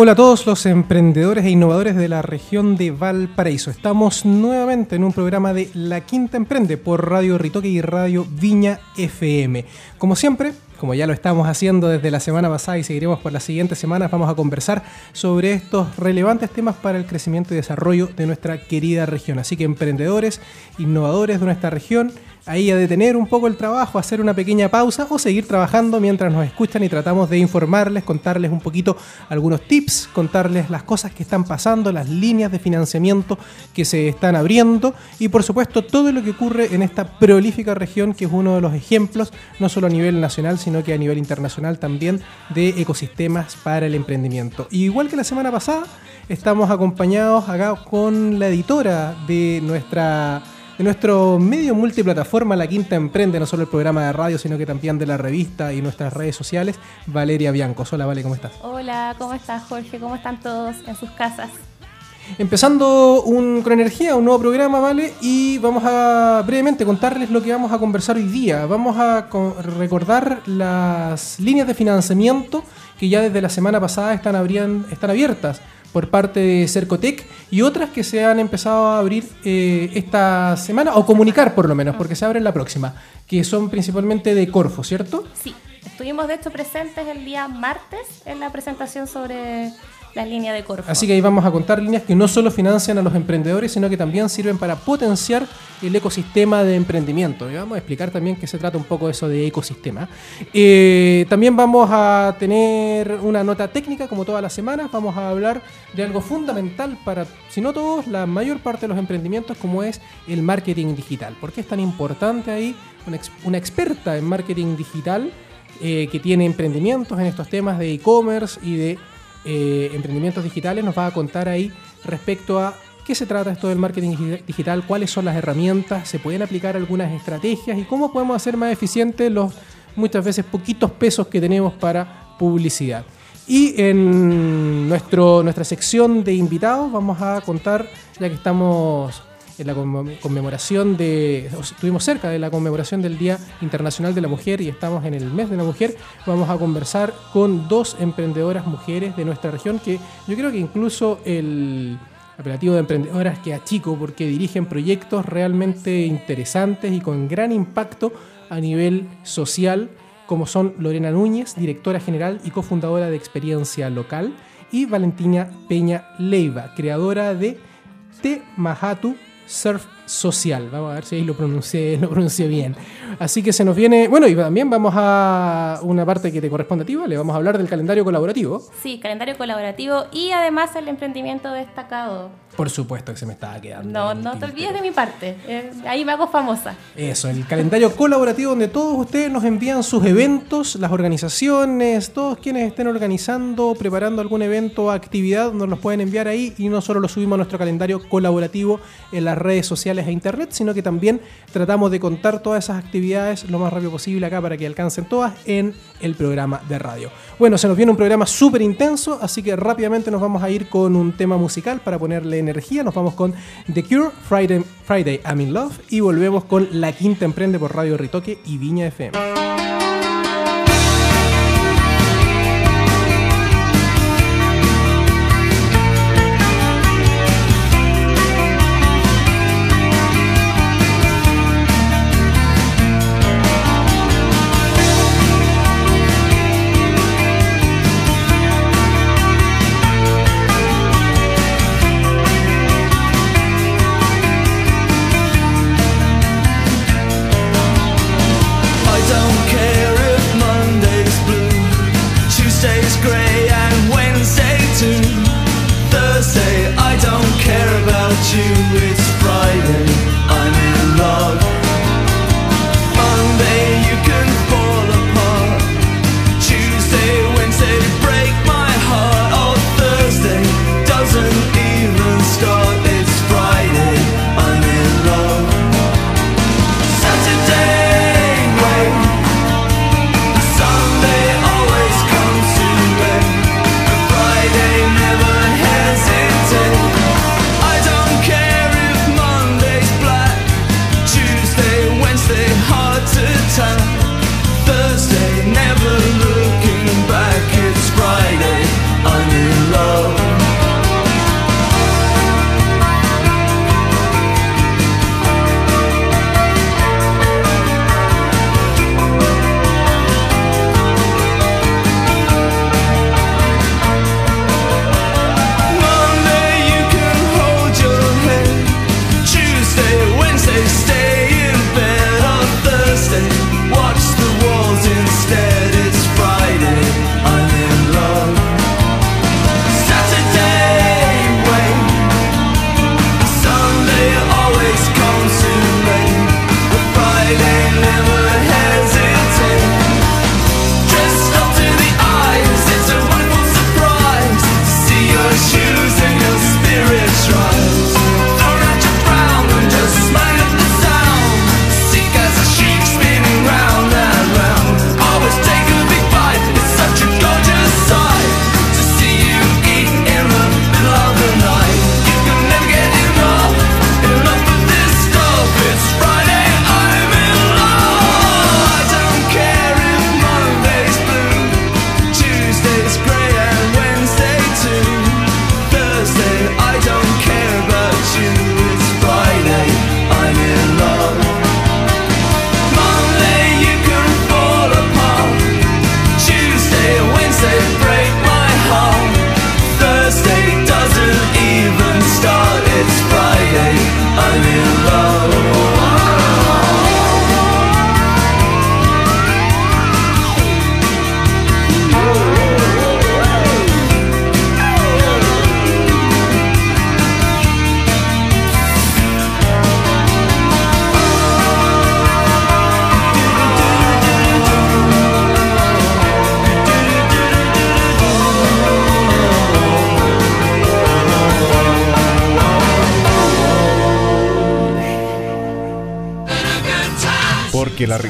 Hola a todos los emprendedores e innovadores de la región de Valparaíso. Estamos nuevamente en un programa de La Quinta Emprende por Radio Ritoque y Radio Viña FM. Como siempre, como ya lo estamos haciendo desde la semana pasada y seguiremos por las siguientes semanas, vamos a conversar sobre estos relevantes temas para el crecimiento y desarrollo de nuestra querida región. Así que emprendedores, innovadores de nuestra región, ahí a detener un poco el trabajo, hacer una pequeña pausa o seguir trabajando mientras nos escuchan y tratamos de informarles, contarles un poquito algunos tips, contarles las cosas que están pasando, las líneas de financiamiento que se están abriendo y por supuesto todo lo que ocurre en esta prolífica región que es uno de los ejemplos, no solo a nivel nacional, sino que a nivel internacional también de ecosistemas para el emprendimiento. igual que la semana pasada, estamos acompañados acá con la editora de nuestra de nuestro medio multiplataforma La Quinta Emprende, no solo el programa de radio, sino que también de la revista y nuestras redes sociales, Valeria Bianco. Hola, Vale, ¿cómo estás? Hola, ¿cómo estás, Jorge? ¿Cómo están todos en sus casas? Empezando un, con energía, un nuevo programa, ¿vale? Y vamos a brevemente contarles lo que vamos a conversar hoy día. Vamos a recordar las líneas de financiamiento que ya desde la semana pasada están, están abiertas por parte de Cercotec y otras que se han empezado a abrir eh, esta semana, o comunicar por lo menos, porque se abren la próxima, que son principalmente de Corfo, ¿cierto? Sí, estuvimos de hecho presentes el día martes en la presentación sobre la línea de Corfo. Así que ahí vamos a contar líneas que no solo financian a los emprendedores, sino que también sirven para potenciar el ecosistema de emprendimiento. Y vamos a explicar también que se trata un poco de eso de ecosistema. Eh, también vamos a tener una nota técnica, como todas las semanas. Vamos a hablar de algo fundamental para, si no todos, la mayor parte de los emprendimientos, como es el marketing digital. ¿Por qué es tan importante ahí? Una, experta en marketing digital eh, que tiene emprendimientos en estos temas de e-commerce y de eh, emprendimientos digitales, nos va a contar ahí respecto a qué se trata esto del marketing digital, cuáles son las herramientas, se pueden aplicar algunas estrategias y cómo podemos hacer más eficientes los muchas veces poquitos pesos que tenemos para publicidad. Y en nuestro, nuestra sección de invitados vamos a contar, ya que estamos en la conmemoración de, estuvimos cerca de la conmemoración del Día Internacional de la Mujer y estamos en el mes de la mujer, vamos a conversar con dos emprendedoras mujeres de nuestra región que yo creo que incluso el apelativo de emprendedoras que chico porque dirigen proyectos realmente interesantes y con gran impacto a nivel social, como son Lorena Núñez, directora general y cofundadora de Experiencia Local, y Valentina Peña Leiva, creadora de Te Mahatu surf social. Vamos a ver si ahí lo pronuncié, lo pronuncié bien. Así que se nos viene. Bueno, y también vamos a una parte que te corresponde a ti, ¿vale? Vamos a hablar del calendario colaborativo. Sí, calendario colaborativo y además el emprendimiento destacado. Por supuesto que se me estaba quedando. No, no te olvides de mi parte. Eh, ahí me hago famosa. Eso, el calendario colaborativo donde todos ustedes nos envían sus eventos, las organizaciones, todos quienes estén organizando, preparando algún evento o actividad, nos los pueden enviar ahí y no solo lo subimos a nuestro calendario colaborativo en las redes sociales e internet, sino que también tratamos de contar todas esas actividades lo más rápido posible acá para que alcancen todas en el programa de radio. Bueno, se nos viene un programa súper intenso, así que rápidamente nos vamos a ir con un tema musical para ponerle energía. Nos vamos con The Cure, Friday, Friday I'm in Love y volvemos con La Quinta Emprende por Radio Ritoque y Viña FM.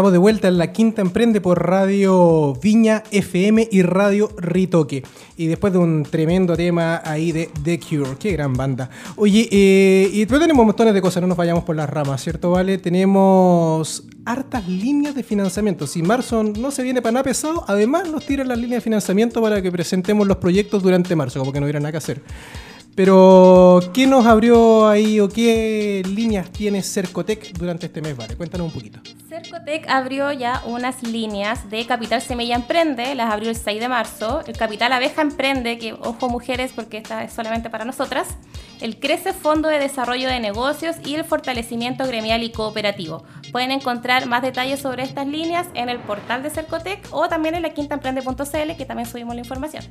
Estamos de vuelta en la quinta emprende por Radio Viña FM y Radio Ritoque. Y después de un tremendo tema ahí de The Cure, qué gran banda. Oye, eh, y después tenemos montones de cosas, no nos vayamos por las ramas, ¿cierto? Vale, tenemos hartas líneas de financiamiento. Si marzo no se viene para nada pesado, además nos tiran las líneas de financiamiento para que presentemos los proyectos durante marzo, como que no hubiera nada que hacer. Pero, ¿qué nos abrió ahí o qué líneas tiene Cercotec durante este mes? Vale, cuéntanos un poquito. Cercotec abrió ya unas líneas de Capital Semilla Emprende, las abrió el 6 de marzo. El Capital Abeja Emprende, que ojo mujeres porque esta es solamente para nosotras. El Crece Fondo de Desarrollo de Negocios y el Fortalecimiento Gremial y Cooperativo. Pueden encontrar más detalles sobre estas líneas en el portal de Cercotec o también en la quintaemprende.cl, que también subimos la información.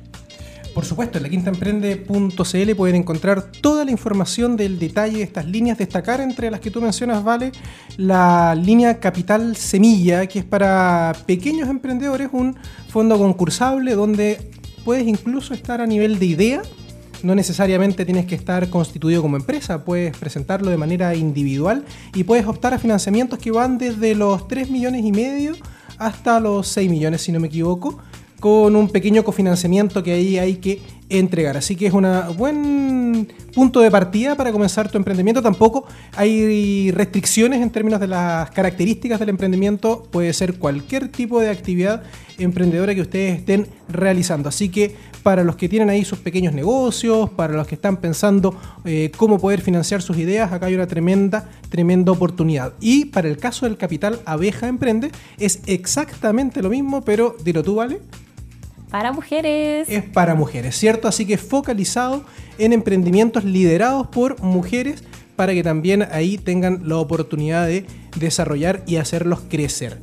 Por supuesto, en la quintaemprende.cl pueden encontrar toda la información del detalle de estas líneas. Destacar entre las que tú mencionas, Vale, la línea Capital Semilla, que es para pequeños emprendedores, un fondo concursable donde puedes incluso estar a nivel de idea. No necesariamente tienes que estar constituido como empresa, puedes presentarlo de manera individual y puedes optar a financiamientos que van desde los 3 millones y medio hasta los 6 millones, si no me equivoco con un pequeño cofinanciamiento que ahí hay que entregar. Así que es un buen punto de partida para comenzar tu emprendimiento. Tampoco hay restricciones en términos de las características del emprendimiento. Puede ser cualquier tipo de actividad emprendedora que ustedes estén realizando. Así que para los que tienen ahí sus pequeños negocios, para los que están pensando eh, cómo poder financiar sus ideas, acá hay una tremenda, tremenda oportunidad. Y para el caso del capital Abeja Emprende, es exactamente lo mismo, pero dilo tú, ¿vale? Para mujeres. Es para mujeres, ¿cierto? Así que focalizado en emprendimientos liderados por mujeres para que también ahí tengan la oportunidad de desarrollar y hacerlos crecer.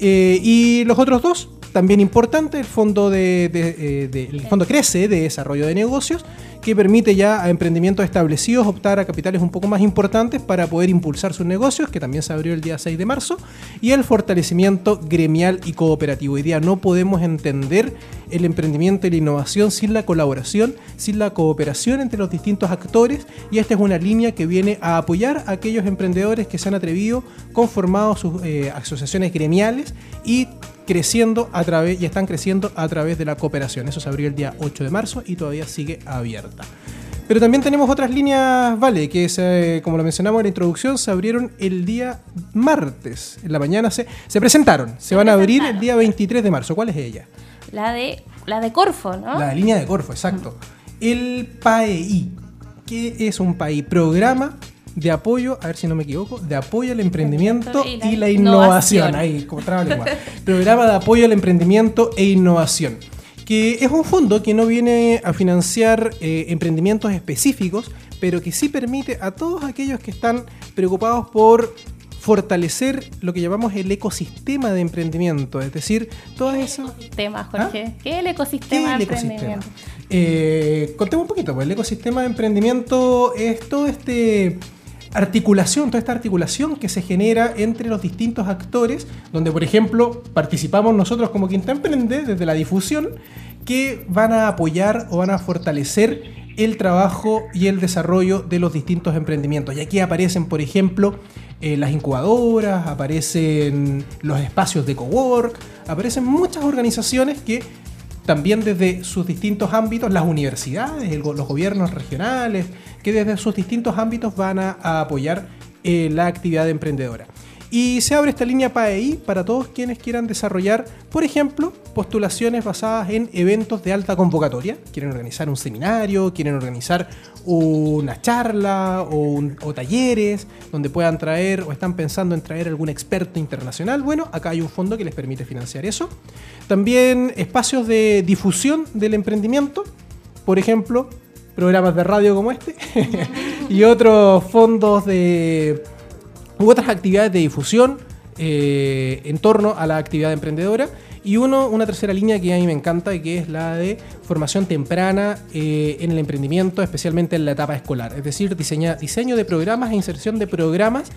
Eh, y los otros dos, también importante, el fondo, de, eh, el fondo Crece de Desarrollo de Negocios, que permite ya a emprendimientos establecidos optar a capitales un poco más importantes para poder impulsar sus negocios, que también se abrió el día 6 de marzo, y el fortalecimiento gremial y cooperativo. Hoy día no podemos entender el emprendimiento y la innovación sin la colaboración, sin la cooperación entre los distintos actores, y esta es una línea que viene a apoyar a aquellos emprendedores que se han atrevido, conformado sus eh, asociaciones gremiales y creciendo a través y están creciendo a través de la cooperación. Eso se abrió el día 8 de marzo y todavía sigue abierta. Pero también tenemos otras líneas, vale, que se, como lo mencionamos en la introducción, se abrieron el día martes. En la mañana se, se presentaron. Se, van a abrir el día 23 de marzo. ¿Cuál es ella? La de, la de Corfo, ¿no? La línea de Corfo, exacto. El PAEI, que es un país programa de apoyo, a ver si no me equivoco, de apoyo al emprendimiento y la, innovación. Ahí, como Programa de apoyo al emprendimiento e innovación. Que es un fondo que no viene a financiar eh, emprendimientos específicos, pero que sí permite a todos aquellos que están preocupados por fortalecer lo que llamamos el ecosistema de emprendimiento, es decir, todo eso... Ecosistema, Jorge. ¿Ah? ¿Qué es el ecosistema de emprendimiento? Eh, contemos un poquito, pues el ecosistema de emprendimiento es todo este articulación, toda esta articulación que se genera entre los distintos actores, donde por ejemplo participamos nosotros como Quinta Emprende desde la difusión, que van a apoyar o van a fortalecer el trabajo y el desarrollo de los distintos emprendimientos. Y aquí aparecen, por ejemplo, eh, las incubadoras, aparecen los espacios de cowork, aparecen muchas organizaciones que también desde sus distintos ámbitos, las universidades, los gobiernos regionales, que desde sus distintos ámbitos van a, apoyar eh, la actividad emprendedora. Y se abre esta línea PAEI para todos quienes quieran desarrollar, por ejemplo, postulaciones basadas en eventos de alta convocatoria. Quieren organizar un seminario, quieren organizar una charla o, o, talleres donde puedan traer o están pensando en traer algún experto internacional. Bueno, acá hay un fondo que les permite financiar eso. También espacios de difusión del emprendimiento. Por ejemplo, programas de radio como este y otros fondos de u otras actividades de difusión eh, en torno a la actividad emprendedora. Y uno, una tercera línea que a mí me encanta, y que es la de formación temprana eh, en el emprendimiento, especialmente en la etapa escolar. Es decir, diseño de programas e inserción de programas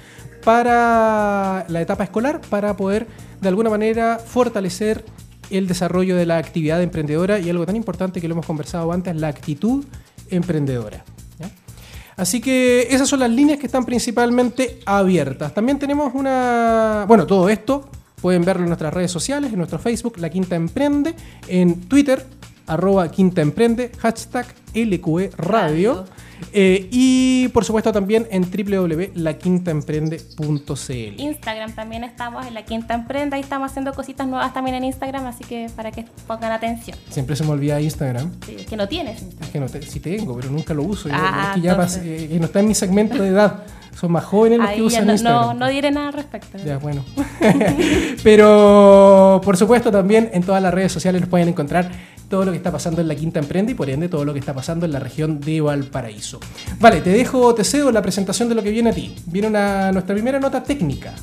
para la etapa escolar, para poder de alguna manera fortalecer el desarrollo de la actividad emprendedora y algo tan importante que lo hemos conversado antes, la actitud emprendedora. Así que esas son las líneas que están principalmente abiertas. También tenemos una... Bueno, todo esto pueden verlo en nuestras redes sociales, en nuestro Facebook, La Quinta Emprende, en Twitter, arroba Quinta Emprende, hashtag LQE Radio. Eh, y por supuesto también en www.laquintaemprende.cl. Instagram también estamos en La Quinta Emprende, ahí estamos haciendo cositas nuevas también en Instagram, así que para que pongan atención. Siempre se me olvida Instagram. es que no tienes Es que no sí tengo, pero nunca lo uso. Ah, es que ya eh, no está en mi segmento de edad. Son más jóvenes los que usan no, Instagram. No, no diré nada al respecto. Ya, bueno. pero por supuesto también en todas las redes sociales nos pueden encontrar todo lo que está pasando en la Quinta Emprende y por ende todo lo que está pasando en la región de Valparaíso. Vale, te dejo, te cedo la presentación de lo que viene a ti. Viene una, nuestra primera nota técnica.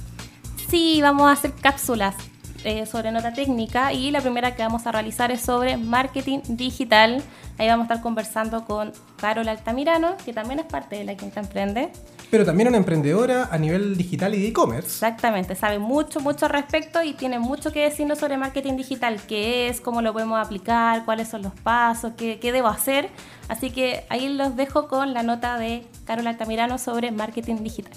Sí, vamos a hacer cápsulas eh, sobre nota técnica y la primera que vamos a realizar es sobre marketing digital. Ahí vamos a estar conversando con Carol Altamirano, que también es parte de la Quinta Emprende. Pero también una emprendedora a nivel digital y de e-commerce. Exactamente, sabe mucho, mucho al respecto y tiene mucho que decirnos sobre marketing digital, qué es, cómo lo podemos aplicar, cuáles son los pasos, qué, qué debo hacer. Así que ahí los dejo con la nota de Carol Altamirano sobre marketing digital.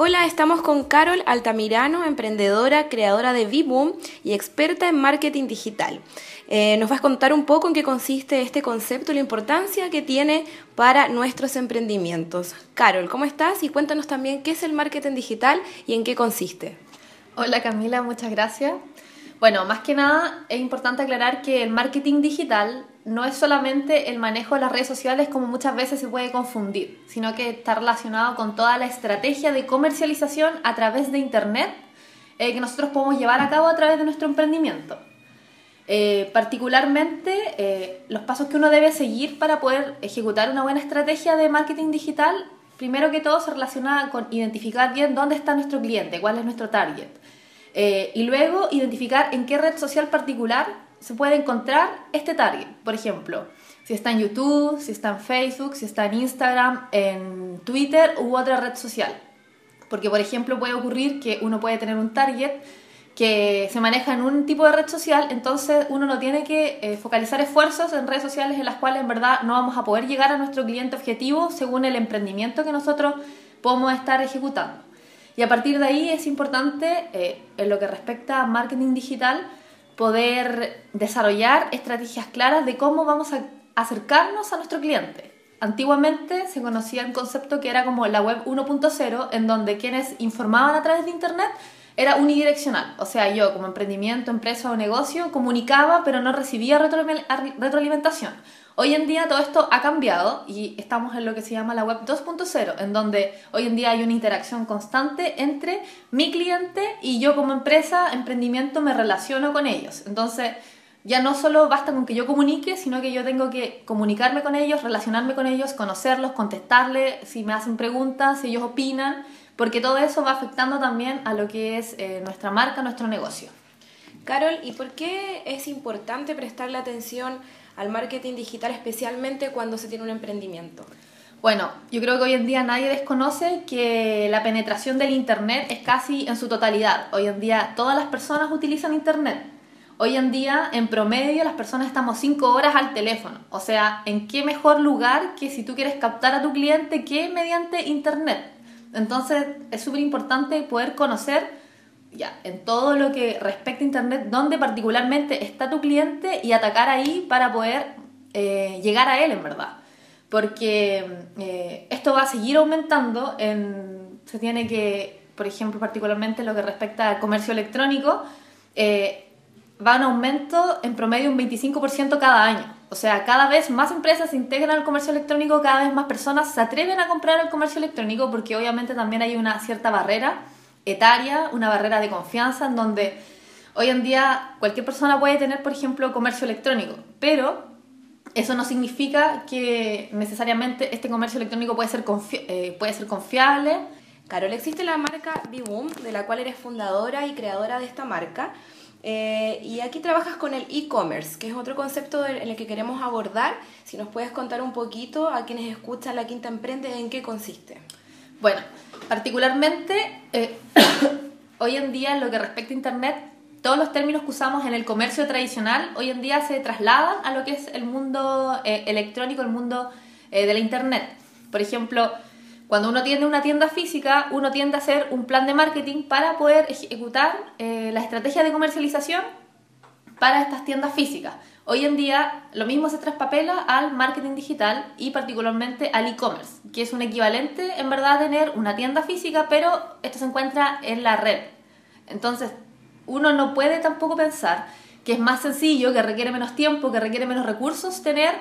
Hola, estamos con Carol Altamirano, emprendedora, creadora de V-Boom y experta en marketing digital. Eh, nos vas a contar un poco en qué consiste este concepto y la importancia que tiene para nuestros emprendimientos. Carol, ¿cómo estás? Y cuéntanos también qué es el marketing digital y en qué consiste. Hola Camila, muchas gracias. Bueno, más que nada es importante aclarar que el marketing digital no es solamente el manejo de las redes sociales como muchas veces se puede confundir, sino que está relacionado con toda la estrategia de comercialización a través de Internet eh, que nosotros podemos llevar a cabo a través de nuestro emprendimiento. Eh, particularmente eh, los pasos que uno debe seguir para poder ejecutar una buena estrategia de marketing digital, primero que todo se relaciona con identificar bien dónde está nuestro cliente, cuál es nuestro target. y luego identificar en qué red social particular se puede encontrar este target. Por ejemplo, si está en YouTube, si está en Facebook, si está en Instagram, en Twitter u otra red social. Porque, por ejemplo, puede ocurrir que uno puede tener un target que se maneja en un tipo de red social, entonces uno no tiene que eh, focalizar esfuerzos en redes sociales en las cuales en verdad no vamos a poder llegar a nuestro cliente objetivo según el emprendimiento que nosotros podemos estar ejecutando. Y a partir de ahí es importante, eh, en lo que respecta a marketing digital, poder desarrollar estrategias claras de cómo vamos a acercarnos a nuestro cliente. Antiguamente se conocía un concepto que era como la web 1.0, en donde quienes informaban a través de Internet era unidireccional. O sea, yo como emprendimiento, empresa o negocio comunicaba, pero no recibía retroalimentación. Hoy en día todo esto ha cambiado y estamos en lo que se llama la web 2.0, en donde hoy en día hay una interacción constante entre mi cliente y yo como empresa, emprendimiento, me relaciono con ellos. Entonces, ya no solo basta con que yo comunique, sino que yo tengo que comunicarme con ellos, relacionarme con ellos, conocerlos, contestarles si me hacen preguntas, si ellos opinan, porque todo eso va afectando también a lo que es eh, nuestra marca, nuestro negocio. Carol, ¿y por qué es importante prestarle atención al marketing digital, especialmente cuando se tiene un emprendimiento? Bueno, yo creo que hoy en día nadie desconoce que la penetración del Internet es casi en su totalidad. Hoy en día todas las personas utilizan Internet. Hoy en día, en promedio, las personas estamos 5 horas al teléfono. O sea, ¿en qué mejor lugar que si tú quieres captar a tu cliente que mediante Internet? Entonces, es súper importante poder conocer ya, en todo lo que respecta a Internet, dónde particularmente está tu cliente y atacar ahí para poder eh, llegar a él, en verdad. Porque eh, esto va a seguir aumentando, en, se tiene que, por ejemplo, particularmente lo que respecta al comercio electrónico, eh, va en aumento en promedio un 25% cada año. O sea, cada vez más empresas integran al comercio electrónico, cada vez más personas se atreven a comprar el comercio electrónico porque obviamente también hay una cierta barrera etaria, una barrera de confianza en donde hoy en día cualquier persona puede tener, por ejemplo, comercio electrónico, pero eso no significa que necesariamente este comercio electrónico puede ser, eh, puede ser confiable. Carol, existe la marca Biboom, de la cual eres fundadora y creadora de esta marca. Eh, y aquí trabajas con el e-commerce, que es otro concepto en el que queremos abordar. Si nos puedes contar un poquito a quienes escuchan La Quinta Emprende en qué consiste. Bueno, Particularmente, eh, hoy en día, en lo que respecta a Internet, todos los términos que usamos en el comercio tradicional hoy en día se trasladan a lo que es el mundo eh, electrónico, el mundo de la Internet. Por ejemplo, cuando uno tiene una tienda física, uno tiende a hacer un plan de marketing para poder ejecutar la estrategia de comercialización para estas tiendas físicas. Hoy en día lo mismo se traspapela al marketing digital y particularmente al e-commerce, que es un equivalente en verdad a tener una tienda física, pero esto se encuentra en la red. Entonces, uno no puede tampoco pensar que es más sencillo, que requiere menos tiempo, que requiere menos recursos tener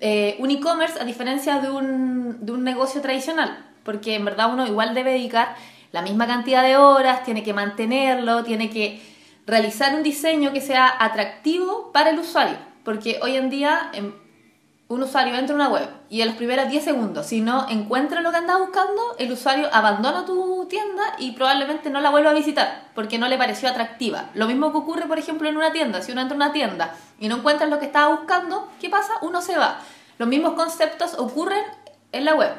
eh, un e-commerce a diferencia de un, de un negocio tradicional, porque en verdad uno igual debe dedicar la misma cantidad de horas, tiene que mantenerlo, tiene que realizar un diseño que sea atractivo para el usuario, porque hoy en día em, un usuario entra a una web y en los primeros 10 segundos, si no encuentra lo que anda buscando, el usuario abandona tu tienda y probablemente no la vuelva a visitar porque no le pareció atractiva. Lo mismo que ocurre, por ejemplo, en una tienda. Si uno entra a una tienda y no encuentra lo que estaba buscando, ¿qué pasa? Uno se va. Los mismos conceptos ocurren en la web.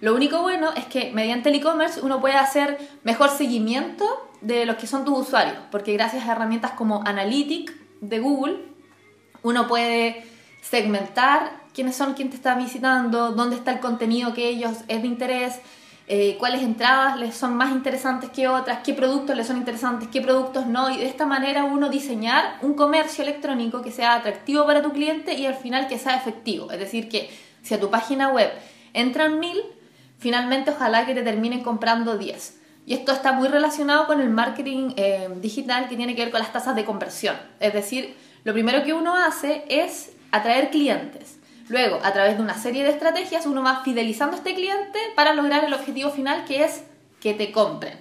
Lo único bueno es que mediante el e-commerce uno puede hacer mejor seguimiento de los que son tus usuarios, porque gracias a herramientas como Analytics de Google, uno puede segmentar quiénes son quien te está visitando, dónde está el contenido que ellos es de interés, eh, cuáles entradas les son más interesantes que otras, qué productos les son interesantes, qué productos no, y de esta manera uno diseñar un comercio electrónico que sea atractivo para tu cliente y al final que sea efectivo. Es decir, que si a tu página web entran mil, finalmente ojalá que te terminen comprando 10. Y esto está muy relacionado con el marketing eh, digital que tiene que ver con las tasas de conversión. Es decir, lo primero que uno hace es atraer clientes. Luego, a través de una serie de estrategias, uno va fidelizando a este cliente para lograr el objetivo final que es que te compren.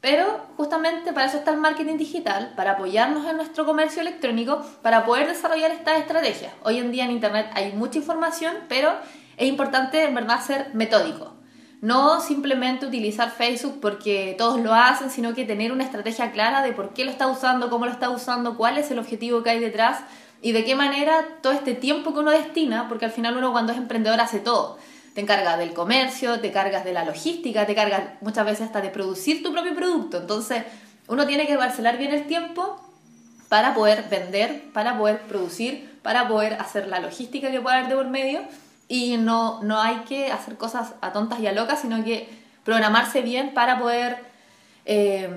Pero justamente para eso está el marketing digital, para apoyarnos en nuestro comercio electrónico, para poder desarrollar estas estrategias. Hoy en día en Internet hay mucha información, pero es importante en verdad ser metódico. No simplemente utilizar Facebook porque todos lo hacen, sino que tener una estrategia clara de por qué lo está usando, cómo lo está usando, cuál es el objetivo que hay detrás y de qué manera todo este tiempo que uno destina, porque al final uno cuando es emprendedor hace todo. Te encargas del comercio, te cargas de la logística, te cargas muchas veces hasta de producir tu propio producto. Entonces, uno tiene que parcelar bien el tiempo para poder vender, para poder producir, para poder hacer la logística que pueda haber de por medio y no, no hay que hacer cosas a tontas y a locas, sino que programarse bien para poder eh,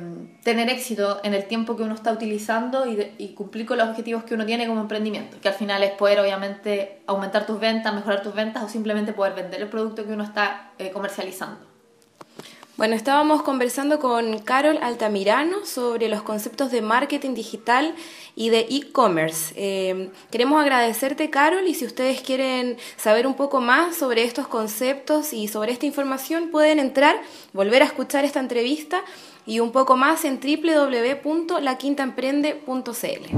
tener éxito en el tiempo que uno está utilizando y, cumplir con los objetivos que uno tiene como emprendimiento, que al final es poder obviamente aumentar tus ventas, mejorar tus ventas o simplemente poder vender el producto que uno está eh, comercializando. Bueno, estábamos conversando con Carol Altamirano sobre los conceptos de marketing digital y de e-commerce. Eh, queremos agradecerte, Carol, y si ustedes quieren saber un poco más sobre estos conceptos y sobre esta información, pueden entrar, volver a escuchar esta entrevista y un poco más en www.laquintaemprende.cl.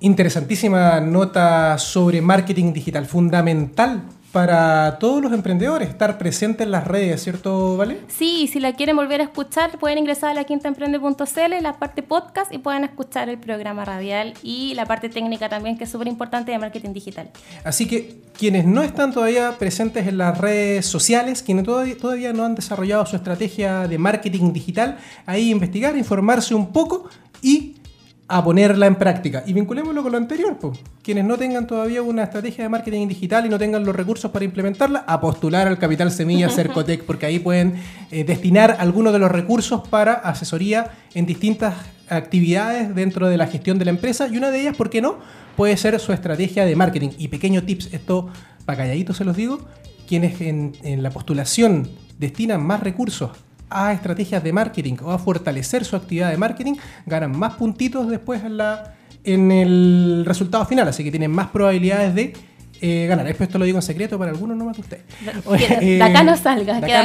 Interesantísima nota sobre marketing digital, fundamental para todos los emprendedores, estar presentes en las redes, ¿cierto, Vale? Sí, si la quieren volver a escuchar, pueden ingresar a la quintaemprende.cl, la parte podcast, y pueden escuchar el programa radial y la parte técnica también, que es súper importante de marketing digital. Así que quienes no están todavía presentes en las redes sociales, quienes todavía, todavía no han desarrollado su estrategia de marketing digital, ahí investigar, informarse un poco y a ponerla en práctica. Y vinculémoslo con lo anterior, pues. Quienes no tengan todavía una estrategia de marketing digital y no tengan los recursos para implementarla, a postular al Capital Semilla Cercotec, porque ahí pueden eh, destinar algunos de los recursos para asesoría en distintas actividades dentro de la gestión de la empresa. Y una de ellas, ¿por qué no? Puede ser su estrategia de marketing. Y pequeño tips, esto para calladitos se los digo, quienes en, en la postulación destinan más recursos a estrategias de marketing o a fortalecer su actividad de marketing, ganan más puntitos después en, la, en el resultado final, así que tienen más probabilidades de eh, ganar. Esto lo digo en secreto para algunos, no más que ustedes. de acá no salga, que acá,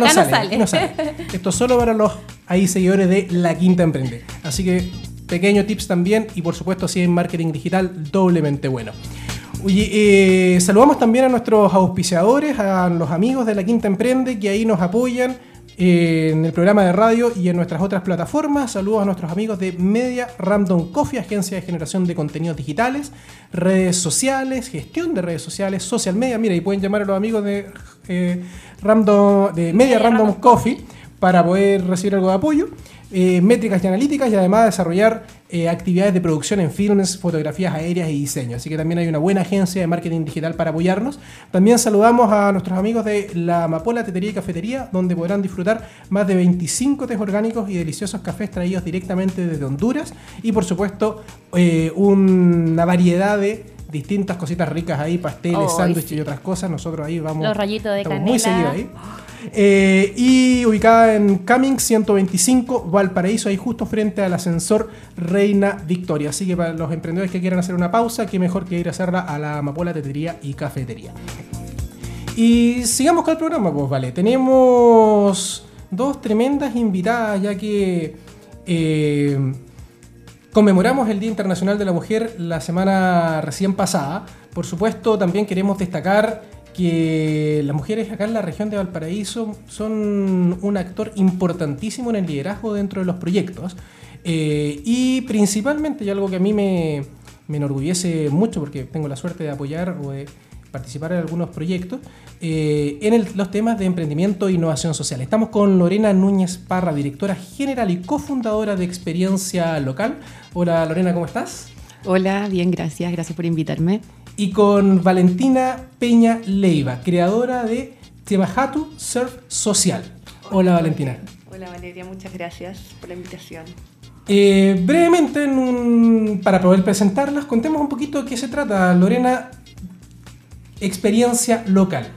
no, sale. Esto solo para los ahí seguidores de La Quinta Emprende. Así que pequeño tips también y por supuesto si en marketing digital doblemente bueno. Oye, eh, saludamos también a nuestros auspiciadores, a los amigos de La Quinta Emprende que ahí nos apoyan en el programa de radio y en nuestras otras plataformas. Saludos a nuestros amigos de Media Random Coffee, agencia de generación de contenidos digitales, redes sociales, gestión de redes sociales, social media. Mira, y pueden llamar a los amigos de, eh, Random, de Media Random Coffee para poder recibir algo de apoyo. Eh, métricas y analíticas y además desarrollar eh, actividades de producción en films, fotografías aéreas y diseño. Así que también hay una buena agencia de marketing digital para apoyarnos. También saludamos a nuestros amigos de la Amapola Tetería y Cafetería, donde podrán disfrutar más de 25 tés orgánicos y deliciosos cafés traídos directamente desde Honduras. Y por supuesto, eh, una variedad de distintas cositas ricas ahí, pasteles, Oh, sándwiches sí. y otras cosas. Nosotros ahí vamos. Los rollitos de estamos muy canela. seguidos ahí. Eh, y ubicada en Cummings 125, Valparaíso, ahí justo frente al ascensor Reina Victoria. Así que para los emprendedores que quieran hacer una pausa, qué mejor que ir a hacerla a la Amapola Tetería y Cafetería. Y sigamos con el programa, pues vale. Tenemos dos tremendas invitadas, ya que eh, conmemoramos el Día Internacional de la Mujer la semana recién pasada. Por supuesto, también queremos destacar que las mujeres acá en la región de Valparaíso son un actor importantísimo en el liderazgo dentro de los proyectos. Eh, y principalmente, y algo que a mí me, me enorgullece mucho porque tengo la suerte de apoyar o de participar en algunos proyectos, eh, en los temas de emprendimiento e innovación social. Estamos con Lorena Núñez Parra, directora general y cofundadora de Experiencia Local. Hola Lorena, ¿cómo estás? Hola, bien, gracias, gracias por invitarme. Y con Valentina Peña Leiva, creadora de Temajatu Surf Social. Hola Valentina. Hola Valeria, muchas gracias por la invitación. Eh, brevemente, en un- para poder presentarlas, contemos un poquito de qué se trata. Lorena, experiencia local.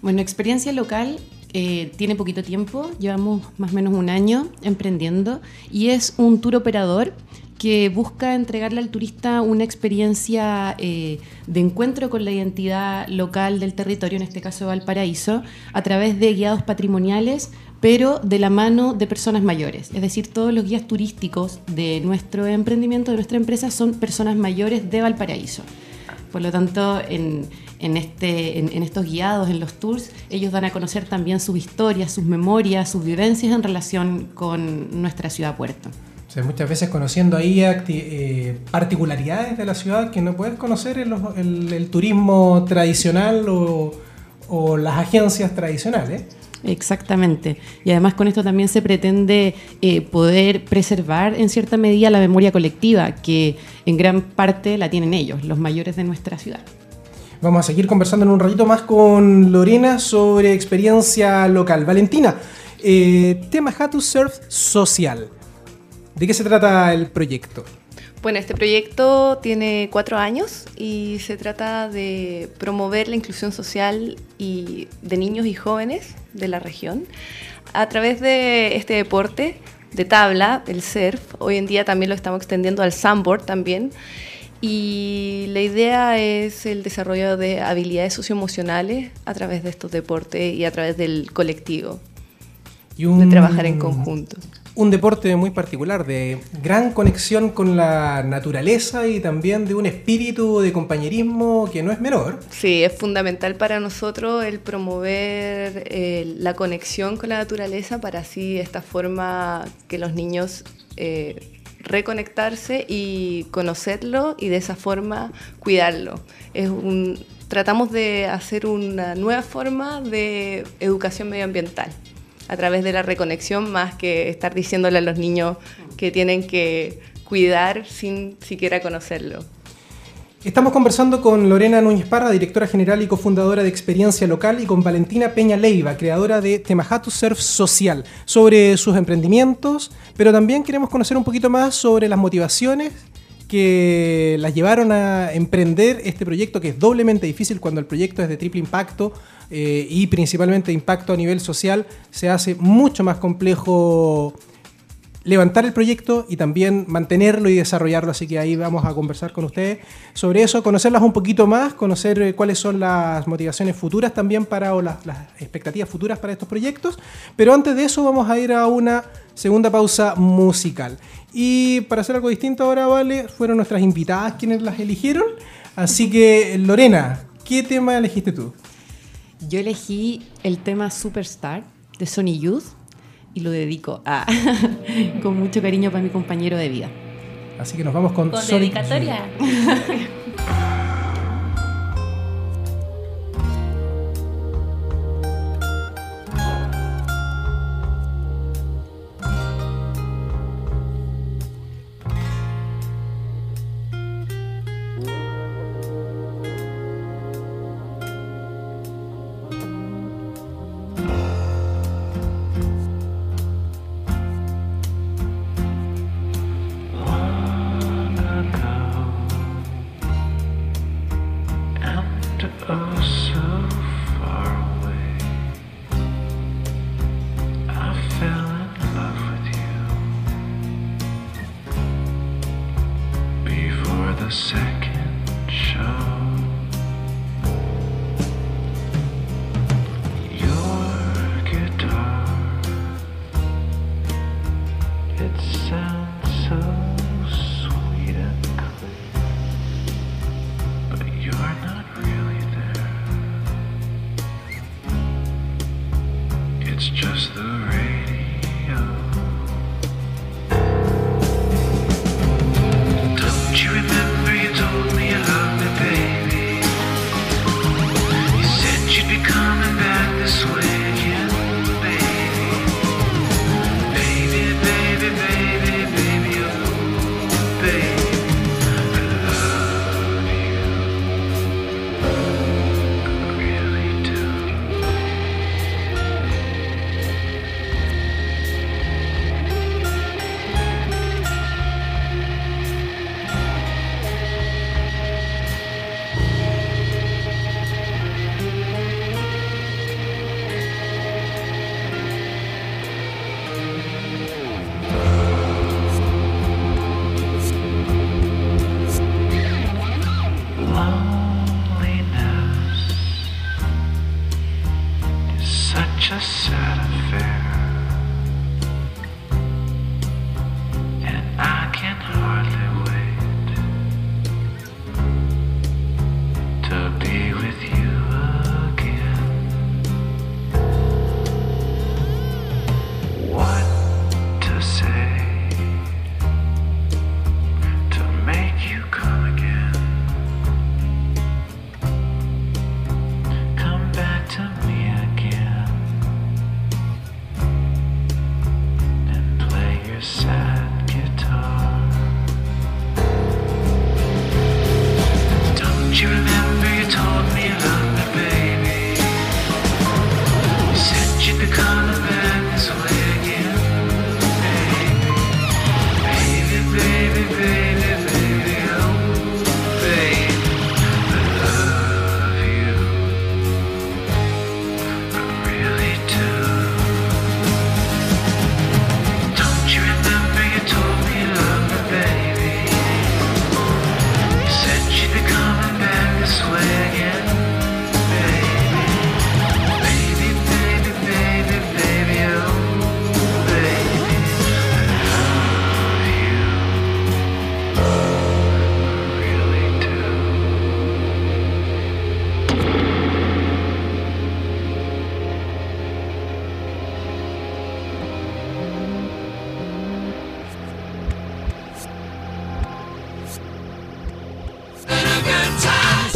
Bueno, experiencia local eh, tiene poquito tiempo, llevamos más o menos un año emprendiendo y es un tour operador que busca entregarle al turista una experiencia eh, de encuentro con la identidad local del territorio, en este caso Valparaíso, a través de guiados patrimoniales, pero de la mano de personas mayores. Es decir, todos los guías turísticos de nuestro emprendimiento, de nuestra empresa, son personas mayores de Valparaíso. Por lo tanto, en, este, estos guiados, en los tours, ellos dan a conocer también sus historias, sus memorias, sus vivencias en relación con nuestra ciudad puerto. O sea, muchas veces conociendo ahí eh, particularidades de la ciudad que no puedes conocer en los- el, el turismo tradicional o, o las agencias tradicionales. Exactamente. Y además con esto también se pretende eh, poder preservar en cierta medida la memoria colectiva, que en gran parte la tienen ellos, los mayores de nuestra ciudad. Vamos a seguir conversando en un ratito más con Lorena sobre experiencia local. Valentina, eh, tema Hatu Surf Social. ¿De qué se trata el proyecto? Bueno, este proyecto tiene cuatro años y se trata de promover la inclusión social y de niños y jóvenes de la región a través de este deporte de tabla, el surf. Hoy en día también lo estamos extendiendo al sandboard también. Y la idea es el desarrollo de habilidades socioemocionales a través de estos deportes y a través del colectivo, Y de trabajar en conjunto. Un deporte muy particular, de gran conexión con la naturaleza y también de un espíritu de compañerismo que no es menor. Sí, es fundamental para nosotros el promover eh, la conexión con la naturaleza para así esta forma que los niños eh, reconectarse y conocerlo y de esa forma cuidarlo. Es un, tratamos de hacer una nueva forma de educación medioambiental a través de la reconexión más que estar diciéndole a los niños que tienen que cuidar sin siquiera conocerlo. Estamos conversando con Lorena Núñez Parra, directora general y cofundadora de Experiencia Local, y con Valentina Peña Leiva, creadora de Temajatu Surf Social, sobre sus emprendimientos, pero también queremos conocer un poquito más sobre las motivaciones que las llevaron a emprender este proyecto, que es doblemente difícil cuando el proyecto es de triple impacto eh, y principalmente impacto a nivel social, se hace mucho más complejo levantar el proyecto y también mantenerlo y desarrollarlo. Así que ahí vamos a conversar con ustedes sobre eso, conocerlas un poquito más, conocer eh, cuáles son las motivaciones futuras también para, o las, las expectativas futuras para estos proyectos. Pero antes de eso vamos a ir a una segunda pausa musical. Y para hacer algo distinto ahora, Vale, fueron nuestras invitadas quienes las eligieron. Así que, Lorena, ¿qué tema elegiste tú? Yo elegí el tema Superstar, de Sony Youth y lo dedico a, con mucho cariño para mi compañero de vida. Así que nos vamos con, Con Sonic dedicatoria.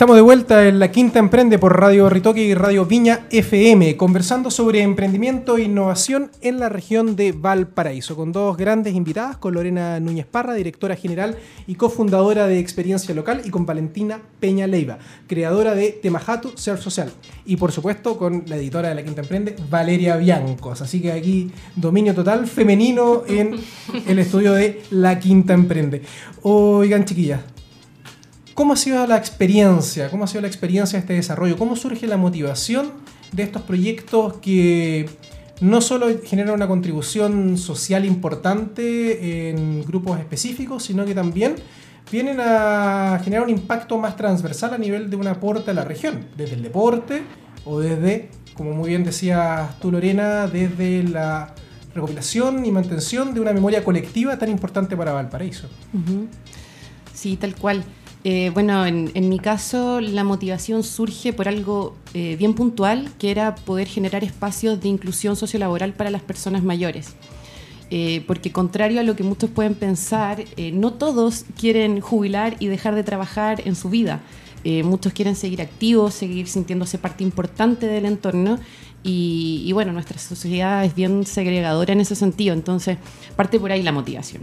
Estamos de vuelta en la Quinta Emprende por Radio Ritoque y Radio Viña FM, conversando sobre emprendimiento e innovación en la región de Valparaíso, con dos grandes invitadas, con Lorena Núñez Parra, directora general y cofundadora de Experiencia Local, y con Valentina Peña Leiva, creadora de Temajatu Ser Social. Y por supuesto con la editora de la Quinta Emprende, Valeria Biancos. Así que aquí dominio total femenino en el estudio de la Quinta Emprende. Oigan, chiquillas, ¿Cómo ha sido la experiencia? ¿Cómo ha sido la experiencia de este desarrollo? ¿Cómo surge la motivación de estos proyectos que no solo generan una contribución social importante en grupos específicos, sino que también vienen a generar un impacto más transversal a nivel de un aporte a la región, desde el deporte o desde como muy bien decías tú Lorena, desde la recopilación y mantención de una memoria colectiva tan importante para Valparaíso. Sí, tal cual. Eh, bueno, en, mi caso la motivación surge por algo eh, bien puntual, que era poder generar espacios de inclusión sociolaboral para las personas mayores. Eh, porque contrario a lo que muchos pueden pensar, no todos quieren jubilar y dejar de trabajar en su vida. Muchos quieren seguir activos, seguir sintiéndose parte importante del entorno y, y bueno, nuestra sociedad es bien segregadora en ese sentido, entonces parte por ahí la motivación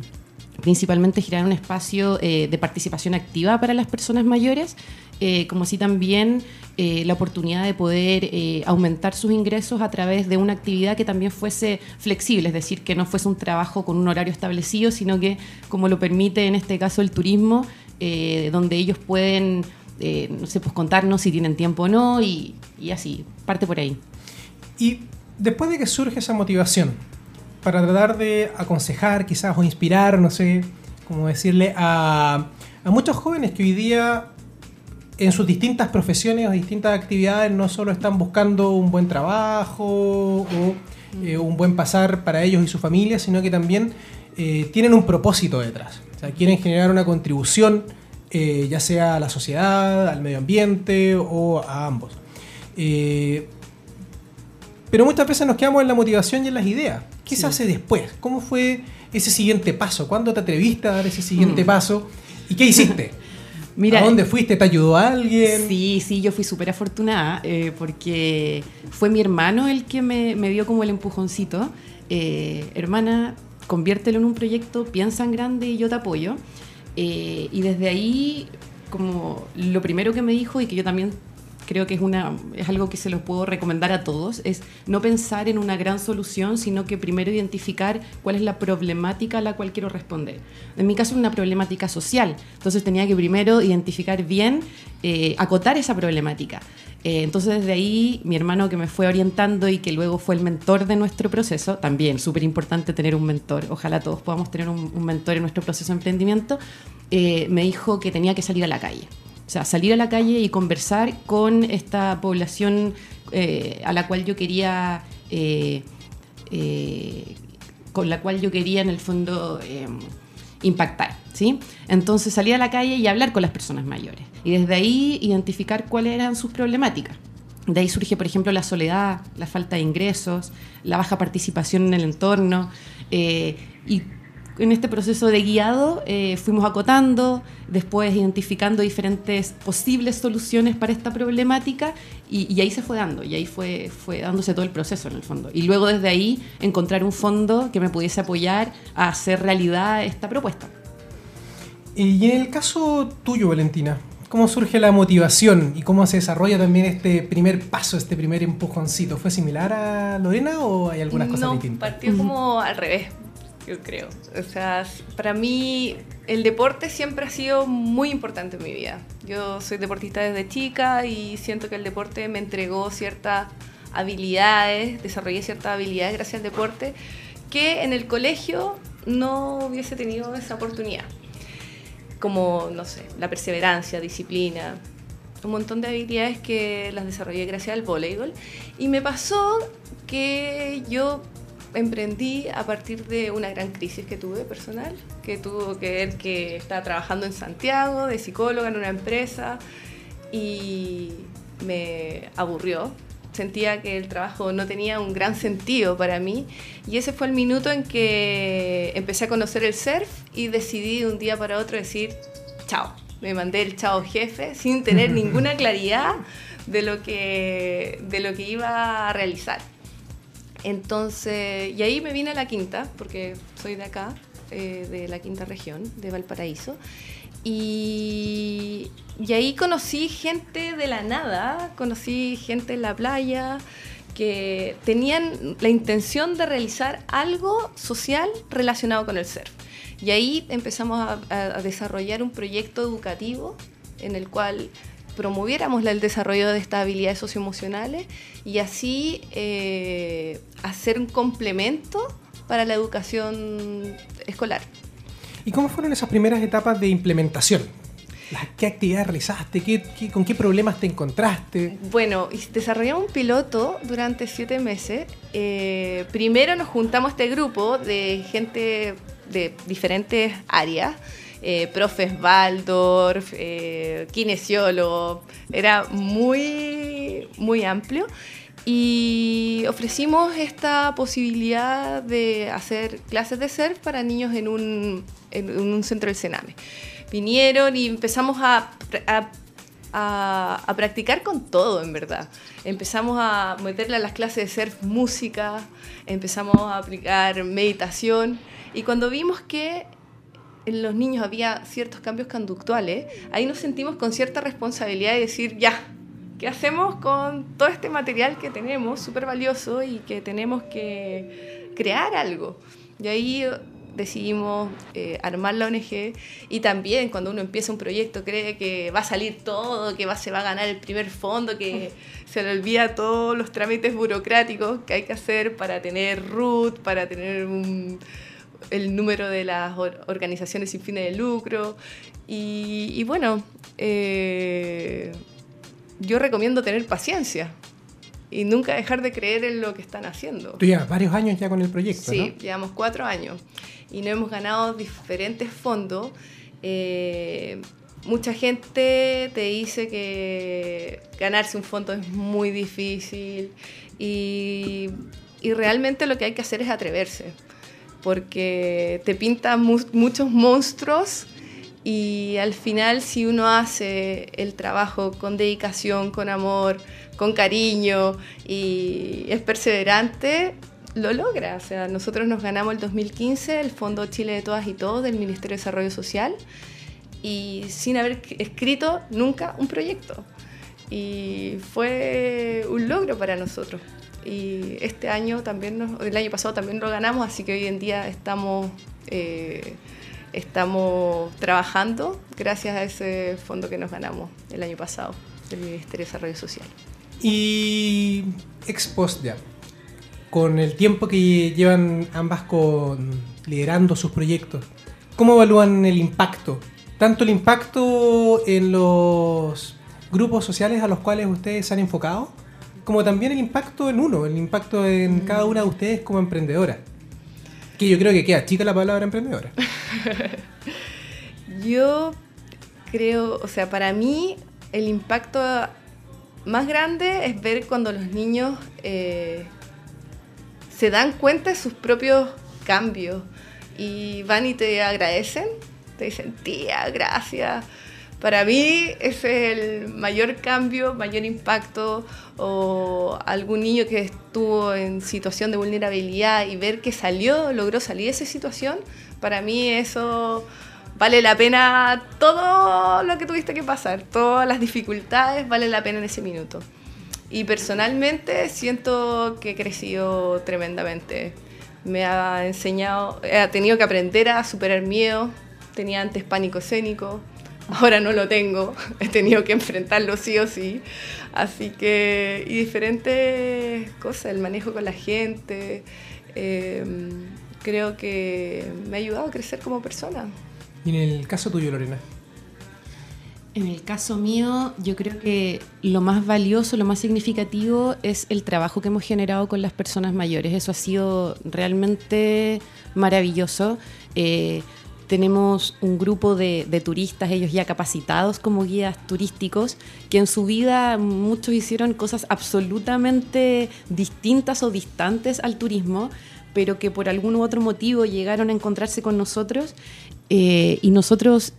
principalmente generar un espacio eh, de participación activa para las personas mayores, eh, como así también eh, la oportunidad de poder aumentar sus ingresos a través de una actividad que también fuese flexible, es decir, que no fuese un trabajo con un horario establecido, sino que, como lo permite en este caso el turismo, donde ellos pueden, no sé, pues contarnos si tienen tiempo o no, y así, parte por ahí. Y después de que surge esa motivación, para tratar de aconsejar quizás o inspirar, no sé, cómo decirle, a, a muchos jóvenes que hoy día en sus distintas profesiones o distintas actividades no solo están buscando un buen trabajo o eh, un buen pasar para ellos y su familia, sino que también eh, tienen un propósito detrás. O sea, quieren generar una contribución, eh, ya sea a la sociedad, al medio ambiente o a ambos. Pero muchas veces nos quedamos en la motivación y en las ideas. ¿Qué se hace después? ¿Cómo fue ese siguiente paso? ¿Cuándo te atreviste a dar ese siguiente Mm. paso? ¿Y qué hiciste? Mira, ¿A dónde fuiste? ¿Te ayudó alguien? Sí, sí, yo fui súper afortunada eh, porque fue mi hermano el que me, me dio como el empujoncito. Eh, hermana, conviértelo en un proyecto, piensa en grande y yo te apoyo. Eh, y desde ahí, como lo primero que me dijo y que yo también creo que es, una, es algo que se lo puedo recomendar a todos, es no pensar en una gran solución, sino que primero identificar cuál es la problemática a la cual quiero responder. En mi caso es una problemática social, entonces tenía que primero identificar bien, eh, acotar esa problemática. Eh, entonces desde ahí mi hermano que me fue orientando y que luego fue el mentor de nuestro proceso, también súper importante tener un mentor, ojalá todos podamos tener un, un mentor en nuestro proceso de emprendimiento, eh, me dijo que tenía que salir a la calle. O sea, salir a la calle y conversar con esta población eh, a la cual yo quería, eh, eh, con la cual yo quería en el fondo eh, impactar, ¿sí? Entonces salir a la calle y hablar con las personas mayores. Y desde ahí identificar cuáles eran sus problemáticas. De ahí surge, por ejemplo, la soledad, la falta de ingresos, la baja participación en el entorno. y en este proceso de guiado eh, fuimos acotando, después identificando diferentes posibles soluciones para esta problemática y, y ahí se fue dando, y ahí fue, fue dándose todo el proceso en el fondo. Y luego desde ahí encontrar un fondo que me pudiese apoyar a hacer realidad esta propuesta. Y en el caso tuyo, Valentina, ¿cómo surge la motivación y cómo se desarrolla también este primer paso, este primer empujoncito? ¿Fue similar a Lorena o hay algunas cosas no, distintas? partió como al revés, yo creo. O sea, para mí el deporte siempre ha sido muy importante en mi vida. Yo soy deportista desde chica y siento que el deporte me entregó ciertas habilidades, desarrollé ciertas habilidades gracias al deporte que en el colegio no hubiese tenido esa oportunidad. Como, no sé, la perseverancia, disciplina, un montón de habilidades que las desarrollé gracias al voleibol. Y me pasó que yo emprendí a partir de una gran crisis que tuve personal, que tuvo que ver que estaba trabajando en Santiago, de psicóloga en una empresa, y me aburrió. Sentía que el trabajo no tenía un gran sentido para mí y ese fue el minuto en que empecé a conocer el surf y decidí de un día para otro decir chao. Me mandé el chao jefe sin tener ninguna claridad de lo que, de lo que iba a realizar. Entonces, y ahí me vine a la quinta, porque soy de acá, eh, de la quinta región, de Valparaíso. Y, y ahí conocí gente de la nada, conocí gente en la playa que tenían la intención de realizar algo social relacionado con el surf. Y ahí empezamos a, a- desarrollar un proyecto educativo en el cual promoviéramos el desarrollo de estas habilidades socioemocionales y así eh, hacer un complemento para la educación escolar. ¿Y cómo fueron esas primeras etapas de implementación? ¿Qué actividades realizaste? ¿Qué, qué- con qué problemas te encontraste? Bueno, desarrollamos un piloto durante siete meses. Eh, primero nos juntamos este grupo de gente de diferentes áreas. Eh, profes Waldorf, eh, kinesiólogos, era muy, muy amplio. Y ofrecimos esta posibilidad de hacer clases de surf para niños en un, en un centro del Sename. Vinieron y empezamos a, a a, a practicar con todo, en verdad. Empezamos a meterle a las clases de surf música, empezamos a aplicar meditación y cuando vimos que en los niños había ciertos cambios conductuales, ahí nos sentimos con cierta responsabilidad de decir, ya, ¿qué hacemos con todo este material que tenemos, súper valioso y que tenemos que crear algo? Y ahí decidimos eh, armar la ONG y también cuando uno empieza un proyecto cree que va a salir todo, que va, se va a ganar el primer fondo, que se le olvida todos los trámites burocráticos que hay que hacer para tener RUT, para tener un, el número de las or- organizaciones sin fines de lucro. Y, y bueno, eh, yo recomiendo tener paciencia y nunca dejar de creer en lo que están haciendo. Tú llevas varios años ya con el proyecto, Sí, ¿no? llevamos cuatro años y no hemos ganado diferentes fondos. Eh, mucha gente te dice que ganarse un fondo es muy difícil y, y realmente lo que hay que hacer es atreverse, porque te pintan mu- muchos monstruos y al final si uno hace el trabajo con dedicación, con amor, con cariño y es perseverante, lo logra. O sea, nosotros nos ganamos el 2015 el Fondo Chile de Todas y Todos del Ministerio de Desarrollo Social y sin haber escrito nunca un proyecto. Y fue un logro para nosotros. Y este año también, nos- el año pasado también lo ganamos, así que hoy en día estamos, eh, estamos trabajando gracias a ese fondo que nos ganamos el año pasado del Ministerio de Desarrollo Social. Y ex post ya, con el tiempo que llevan ambas con liderando sus proyectos, ¿cómo evalúan el impacto? Tanto el impacto en los grupos sociales a los cuales ustedes se han enfocado, como también el impacto en uno, el impacto en cada una de ustedes como emprendedora. Que yo creo que queda chica la palabra emprendedora. Yo creo, o sea, para mí el impacto más grande es ver cuando los niños eh, se dan cuenta de sus propios cambios y van y te agradecen, te dicen, tía, gracias. Para mí es el mayor cambio, mayor impacto, o algún niño que estuvo en situación de vulnerabilidad y ver que salió, logró salir de esa situación, para mí eso vale la pena todo lo que tuviste que pasar, todas las dificultades valen la pena en ese minuto. Y personalmente siento que he crecido tremendamente. Me ha enseñado, he tenido que aprender a superar miedo. Tenía antes pánico escénico, ahora no lo tengo. He tenido que enfrentarlo sí o sí. Así que, y diferentes cosas, el manejo con la gente. eh, creo que me ha ayudado a crecer como persona. Y en el caso tuyo, Lorena. En el caso mío, yo creo que lo más valioso, lo más significativo es el trabajo que hemos generado con las personas mayores. Eso ha sido realmente maravilloso. Eh, tenemos un grupo de, de turistas, ellos ya capacitados como guías turísticos, que en su vida muchos hicieron cosas absolutamente distintas o distantes al turismo, pero que por algún u otro motivo llegaron a encontrarse con nosotros eh, y nosotros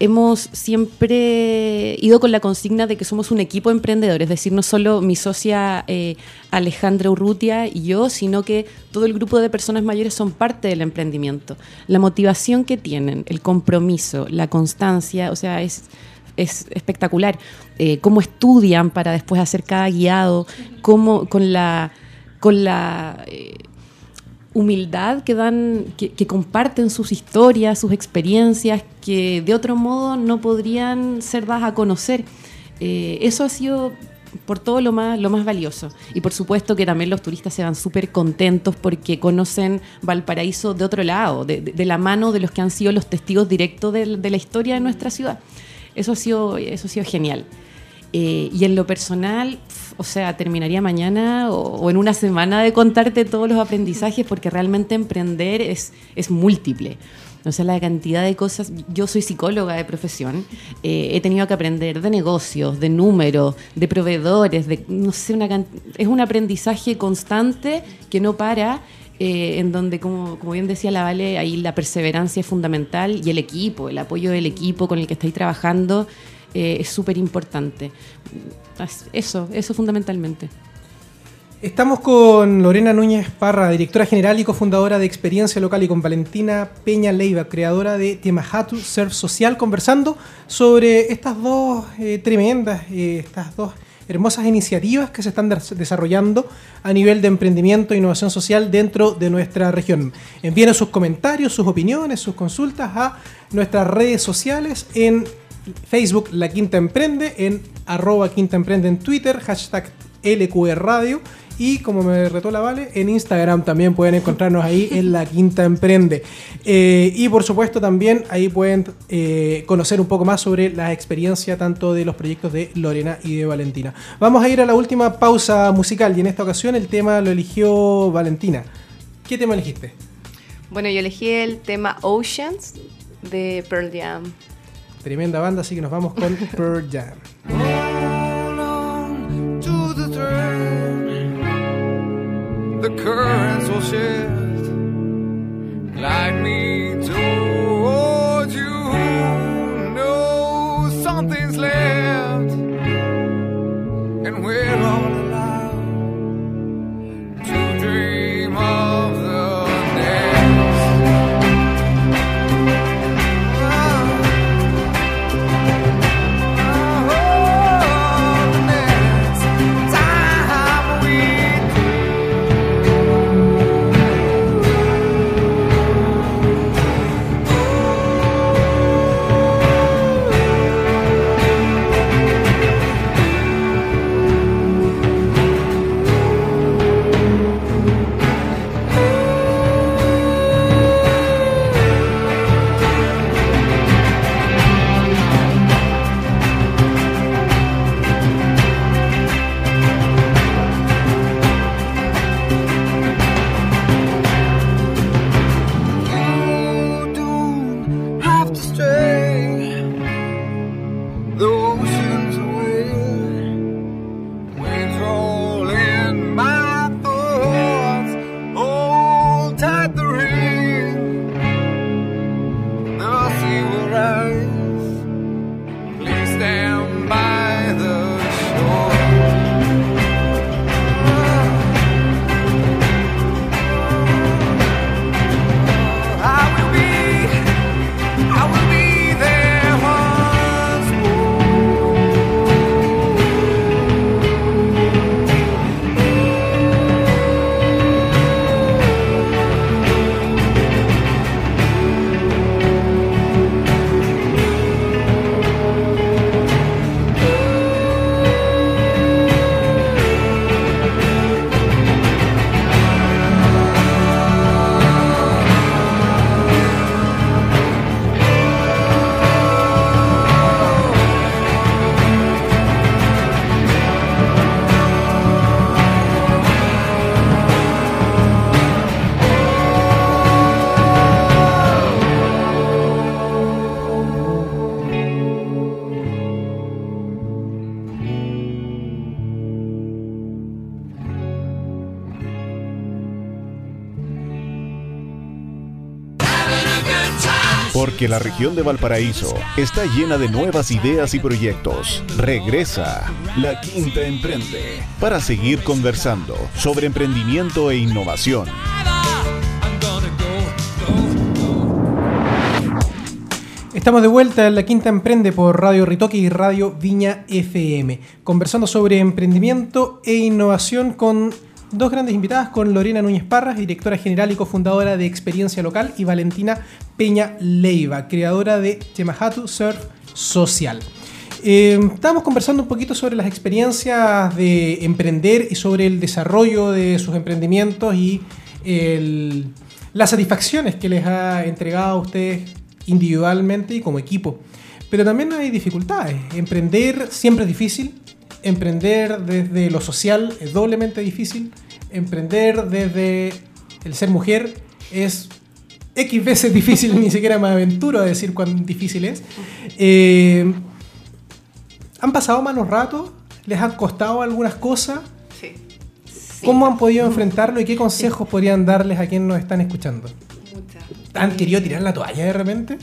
hemos siempre ido con la consigna de que somos un equipo emprendedor, es decir, no solo mi socia eh, Alejandra Urrutia y yo, sino que todo el grupo de personas mayores son parte del emprendimiento. La motivación que tienen, el compromiso, la constancia, o sea, es, es espectacular. Eh, cómo estudian para después hacer cada guiado, cómo con la, con la eh, humildad que dan, que, comparten sus historias, sus experiencias, que de otro modo no podrían ser dadas a conocer. Eh, eso ha sido por todo lo más, lo más valioso. Y por supuesto que también los turistas se van súper contentos porque conocen Valparaíso de otro lado, de, de- de la mano de los que han sido los testigos directos del- de, la historia de nuestra ciudad. Eso ha sido, eso ha sido genial. Eh, y en lo personal, o sea, terminaría mañana o, o en una semana de contarte todos los aprendizajes porque realmente emprender es, es múltiple. O sea, la cantidad de cosas. Yo soy psicóloga de profesión. eh, he tenido que aprender de negocios, de números, de proveedores, de no sé, una can- es un aprendizaje constante que no para. eh, en donde, como, como bien decía la Vale, ahí la perseverancia es fundamental y el equipo, el apoyo del equipo con el que estáis trabajando eh, es súper importante. Eso, eso fundamentalmente. Estamos con Lorena Núñez Parra, directora general y cofundadora de Experiencia Local, y con Valentina Peña Leiva, creadora de Tiemajatu Surf Social, conversando sobre estas dos eh, tremendas, eh, estas dos hermosas iniciativas que se están des- desarrollando a nivel de emprendimiento e innovación social dentro de nuestra región. Envíenos sus comentarios, sus opiniones, sus consultas a nuestras redes sociales en Facebook La Quinta Emprende, en arroba Quinta Emprende en Twitter, hashtag LQR Radio y como me retó la Vale, en Instagram también pueden encontrarnos ahí en La Quinta Emprende. Eh, y por supuesto también ahí pueden eh, conocer un poco más sobre la experiencia tanto de los proyectos de Lorena y de Valentina. Vamos a ir a la última pausa musical y en esta ocasión el tema lo eligió Valentina. ¿Qué tema elegiste? Bueno, yo elegí el tema Oceans de Pearl Jam. Tremenda banda, así que nos vamos con Pearl Jam. Hold on to the currents will shift. Glide me towards you. No, something's left. Porque la región de Valparaíso está llena de nuevas ideas y proyectos. Regresa La Quinta Emprende para seguir conversando sobre emprendimiento e innovación. Estamos de vuelta en la Quinta Emprende por Radio Ritoque y Radio Viña FM, conversando sobre emprendimiento e innovación con dos grandes invitadas, con Lorena Núñez Parras, directora general y cofundadora de Experiencia Local, y Valentina Peña Leiva, creadora de Temajatu Surf Social. Eh, estábamos conversando un poquito sobre las experiencias de emprender y sobre el desarrollo de sus emprendimientos y las satisfacciones que les ha entregado a ustedes individualmente y como equipo. Pero también hay dificultades. Emprender siempre es difícil. Emprender desde lo social es doblemente difícil. Emprender desde el ser mujer es X veces difícil, ni siquiera me aventuro a decir cuán difícil es. Eh, ¿Han pasado malos ratos? ¿Les han costado algunas cosas? Sí. ¿Cómo han podido enfrentarlo y qué consejos podrían darles a quienes nos están escuchando? Muchas. ¿Han querido tirar la toalla de repente?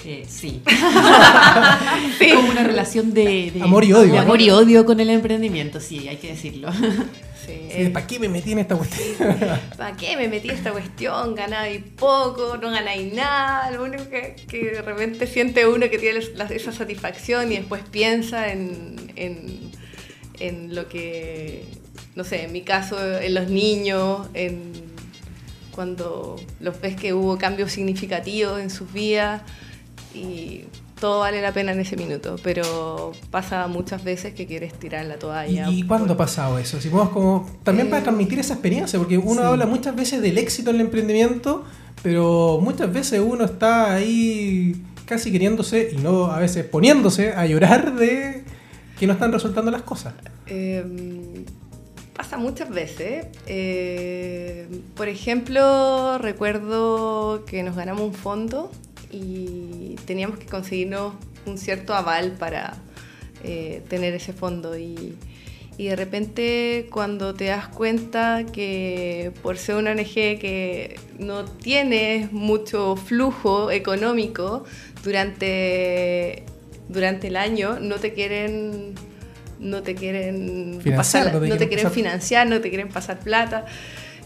Sí. Eh, sí. Sí. Como una relación de, de- Amor y odio. de amor y odio con el emprendimiento, sí, hay que decirlo. Sí. Sí, ¿Para qué me metí en esta cuestión? ¿Para qué me metí a esta cuestión? Ganáis poco, no ganáis nada. Lo único que, que de repente siente uno que tiene la- esa satisfacción y después piensa en, en, en lo que, no sé, en mi caso, en los niños, en cuando los ves que hubo cambios significativos en sus vidas y todo vale la pena en ese minuto, pero pasa muchas veces que quieres tirar la toalla. ¿Y cuándo ha por- pasado eso? Si podemos como, también para Eh, transmitir esa experiencia, porque uno habla muchas veces del éxito en el emprendimiento, pero muchas veces uno está ahí casi queriéndose, y no a veces poniéndose a llorar de que no están resultando las cosas. Eh, pasa muchas veces. Eh, por ejemplo, recuerdo que nos ganamos un fondo y teníamos que conseguirnos un cierto aval para eh, tener ese fondo. Y, y de repente cuando te das cuenta que por ser una ONG que no tienes mucho flujo económico durante, durante el año, no te quieren no te quieren Financiar, pasar- no te no te quieren quieren pasar- financiar, no te quieren pasar plata.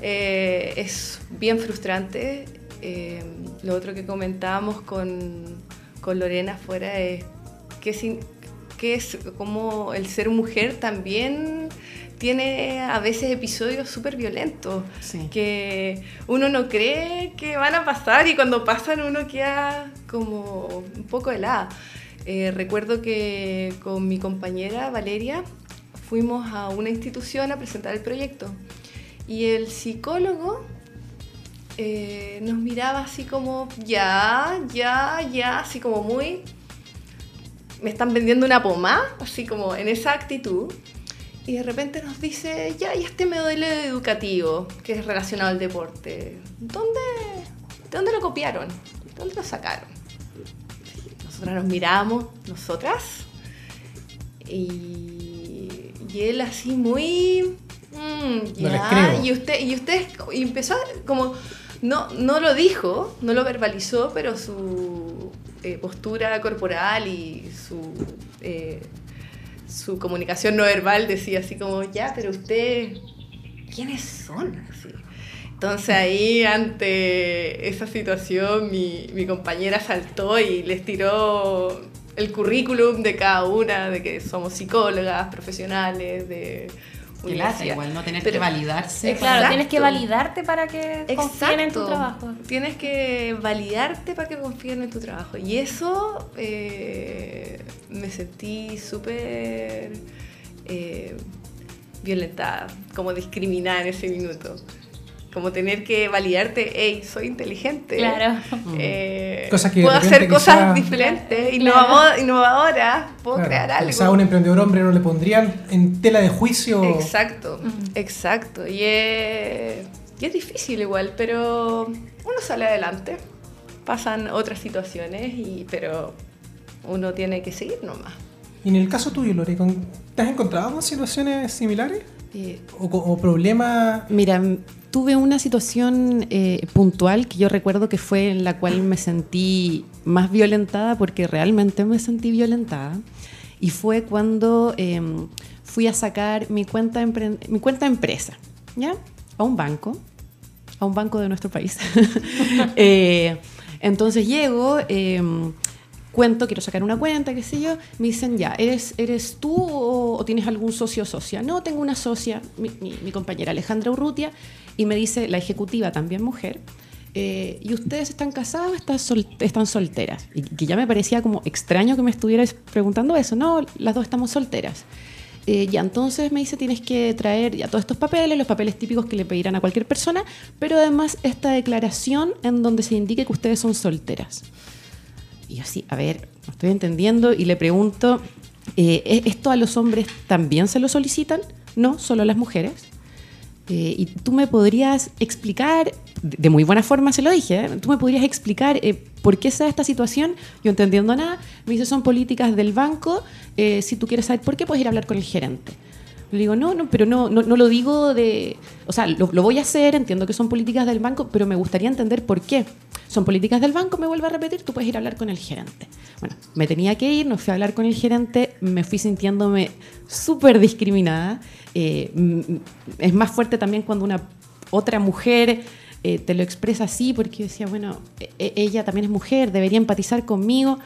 Eh, es bien frustrante. Eh, lo otro que comentábamos con, con Lorena afuera es que, sin, que es como el ser mujer también tiene a veces episodios súper violentos Sí. que uno no cree que van a pasar y cuando pasan uno queda como un poco helada. Eh, recuerdo que con mi compañera Valeria fuimos a una institución a presentar el proyecto y el psicólogo eh, nos miraba así como, ya, ya, ya, así como muy, me están vendiendo una pomada, así como en esa actitud. Y de repente nos dice, ya, y este modelo educativo, que es relacionado al deporte, ¿dónde, ¿de dónde lo copiaron? ¿De dónde lo sacaron? Nosotras nos miramos, nosotras, y, y él así muy... "Mm, No les ya", creo. y usted, y usted empezó a- como, no, no lo dijo, no lo verbalizó, pero su eh, postura corporal y su, eh, su comunicación no verbal decía así como, ya, pero usted, ¿quiénes son? Entonces ahí ante esa situación mi, mi compañera saltó y les tiró el currículum de cada una, de que somos psicólogas, profesionales, de Igual, no tener que validarse. Exacto. Claro, tienes que validarte para que confíen en tu trabajo. Tienes que validarte para que confíen en tu trabajo. Y eso eh, me sentí súper eh, violentada, como discriminada en ese minuto. Como tener que validarte, hey, soy inteligente. Claro. Eh, Cosas que puedo hacer cosas quizá- diferentes, innovadoras, puedo Claro, crear algo. Quizá a un emprendedor hombre no le pondrían en tela de juicio. Exacto, exacto. Y es, y es difícil igual, pero uno sale adelante. Pasan otras situaciones, y, pero uno tiene que seguir nomás. Y en el caso tuyo, Lore, ¿con- ¿te has encontrado con situaciones similares? Eh, ¿O, problemas? Mira, tuve una situación eh, puntual que yo recuerdo que fue en la cual me sentí más violentada porque realmente me sentí violentada. Y fue cuando eh, fui a sacar mi cuenta, mi cuenta empresa, ¿ya? A un banco, a un banco de nuestro país. Eh, entonces llego, eh, cuento, quiero sacar una cuenta, qué sé yo, me dicen, ya, ¿eres, eres tú o, o tienes algún socio o socia? No, tengo una socia, mi, mi- mi compañera Alejandra Urrutia, y me dice, la ejecutiva, también mujer, eh, ¿y ustedes están casados o están, sol- están solteras? Y que ya me parecía como extraño que me estuvieras preguntando eso, no, las dos estamos solteras. Eh, entonces me dice tienes que traer ya todos estos papeles, los papeles típicos que le pedirán a cualquier persona, pero además esta declaración en donde se indique que ustedes son solteras. Y yo así, a ver, no estoy entendiendo y le pregunto, eh, ¿e- ¿esto a los hombres también se lo solicitan? No, solo a las mujeres. Y tú me podrías explicar, de muy buena forma se lo dije, ¿eh? tú me podrías explicar eh, por qué se da esta situación. Yo entendiendo nada, me dice, son políticas del banco, eh, si tú quieres saber por qué, puedes ir a hablar con el gerente. Le digo, no, no, pero no, no, no lo digo de... O sea, lo, voy a hacer, entiendo que son políticas del banco, pero me gustaría entender por qué. Son políticas del banco, me vuelvo a repetir, tú puedes ir a hablar con el gerente. Bueno, me tenía que ir, no fui a hablar con el gerente, me fui sintiéndome súper discriminada. Eh, mm, es más fuerte también cuando una otra mujer eh, te lo expresa así, porque yo decía, bueno, e- ella también es mujer, debería empatizar conmigo.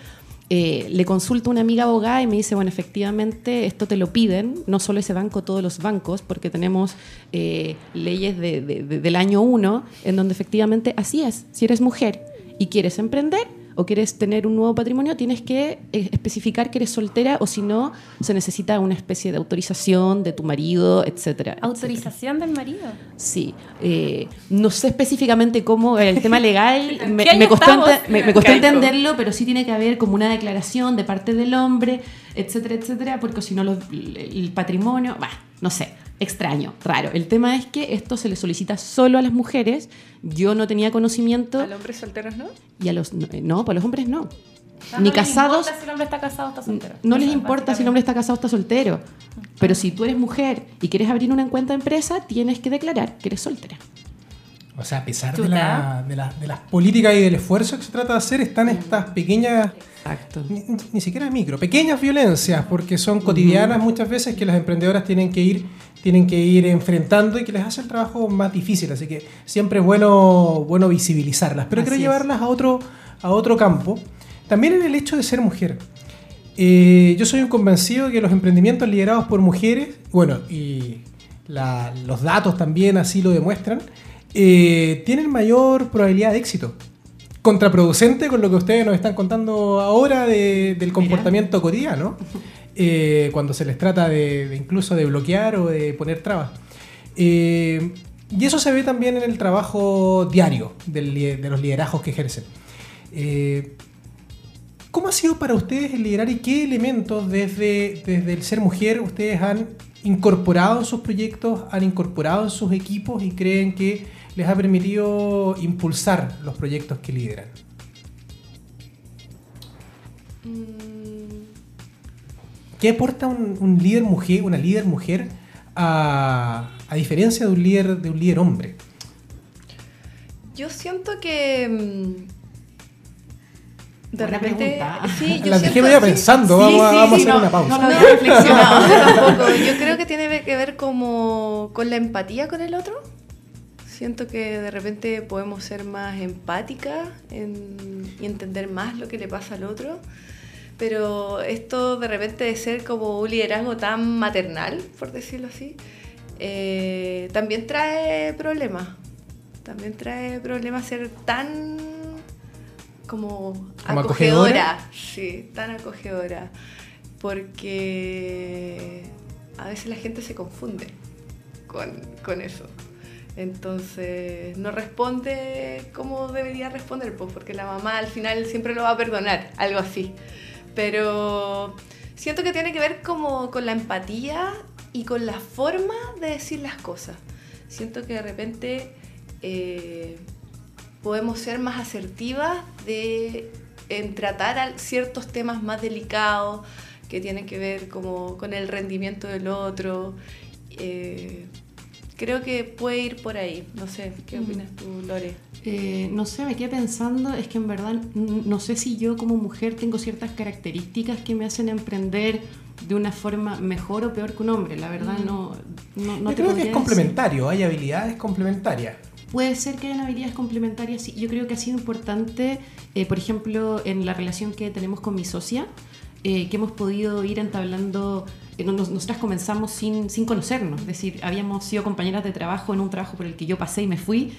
Eh, le consulto a una amiga abogada y me dice, bueno, efectivamente esto te lo piden, no solo ese banco, todos los bancos, porque tenemos eh, leyes de- de- de- del año 1 en donde efectivamente así es, si eres mujer y quieres emprender o quieres tener un nuevo patrimonio, tienes que eh, especificar que eres soltera o si no, se necesita una especie de autorización de tu marido, etcétera. etcétera. Autorización del marido. Sí, eh, no sé específicamente cómo el tema legal, me, costó, ente- me- me costó entenderlo, pero sí tiene que haber como una declaración de parte del hombre, etcétera, etcétera, porque si no el patrimonio, bah, no sé, extraño, raro. El tema es que esto se le solicita solo a las mujeres, yo no tenía conocimiento ¿A los hombres solteros no? y a los, no, no, para los hombres no. Ah, Ni no les casados, importa si el hombre está casado o está soltero. no les importa si el hombre está casado o está soltero. Pero si tú eres mujer y quieres abrir una cuenta de empresa, tienes que declarar que eres soltera. O sea, a pesar de, la- de la- de las políticas y del esfuerzo que se trata de hacer, están estas pequeñas, Exacto. ni, ni siquiera micro, pequeñas violencias, porque son cotidianas muchas veces que las emprendedoras tienen que ir tienen que ir enfrentando y que les hace el trabajo más difícil. Así que siempre es bueno, bueno visibilizarlas. Pero Así quiero llevarlas a otro, a otro campo. También en el hecho de ser mujer. Eh, yo soy un convencido de que los emprendimientos liderados por mujeres, bueno, y la- los datos también así lo demuestran, eh, tienen mayor probabilidad de éxito. Contraproducente con lo que ustedes nos están contando ahora de- del comportamiento cotidiano, eh, cuando se les trata de, de incluso de bloquear o de poner trabas. Eh, y eso se ve también en el trabajo diario del de los liderazgos que ejercen. Eh, ¿Cómo ha sido para ustedes el liderar y qué elementos desde, desde el ser mujer ustedes han incorporado en sus proyectos, han incorporado en sus equipos y creen que les ha permitido impulsar los proyectos que lideran? ¿Qué aporta un, un líder mujer, una líder mujer, a, a diferencia de un líder, de un líder hombre? Yo siento que. mm, De Buena repente. pregunta. Sí, yo La siento- dejé sí. pensando, Sí, vamos, a- sí, vamos a sí, hacer no, una pausa. no No, reflexionado. yo tampoco. Yo creo que tiene que ver como con la empatía con el otro. Siento que de repente podemos ser más empáticas en- y entender más lo que le pasa al otro. Pero esto de repente de ser como un liderazgo tan maternal, por decirlo así, eh, también trae problemas. También trae problemas ser tan como, ¿Como acogedora. acogedora? Sí, tan acogedora. Porque a veces la gente se confunde con, con eso. Entonces no responde como debería responder, pues porque la mamá al final siempre lo va a perdonar, algo así. Pero siento que tiene que ver como con la empatía y con la forma de decir las cosas. Siento que de repente eh, podemos ser más asertivas de, en tratar ciertos temas más delicados que tienen que ver como con el rendimiento del otro. Eh, creo que puede ir por ahí. No sé, ¿qué opinas tú, Lore? Eh, no sé, me quedé pensando, es que en verdad n- no sé si yo como mujer tengo ciertas características que me hacen emprender de una forma mejor o peor que un hombre. La verdad no, no, no Yo te creo que es decir. complementario, hay habilidades complementarias. Puede ser que hayan habilidades complementarias. sí. Yo creo que ha sido importante, eh, por ejemplo, en la relación que tenemos con mi socia, eh, que hemos podido ir entablando. Nos- nosotras comenzamos sin, sin conocernos, es decir, habíamos sido compañeras de trabajo en un trabajo por el que yo pasé y me fui.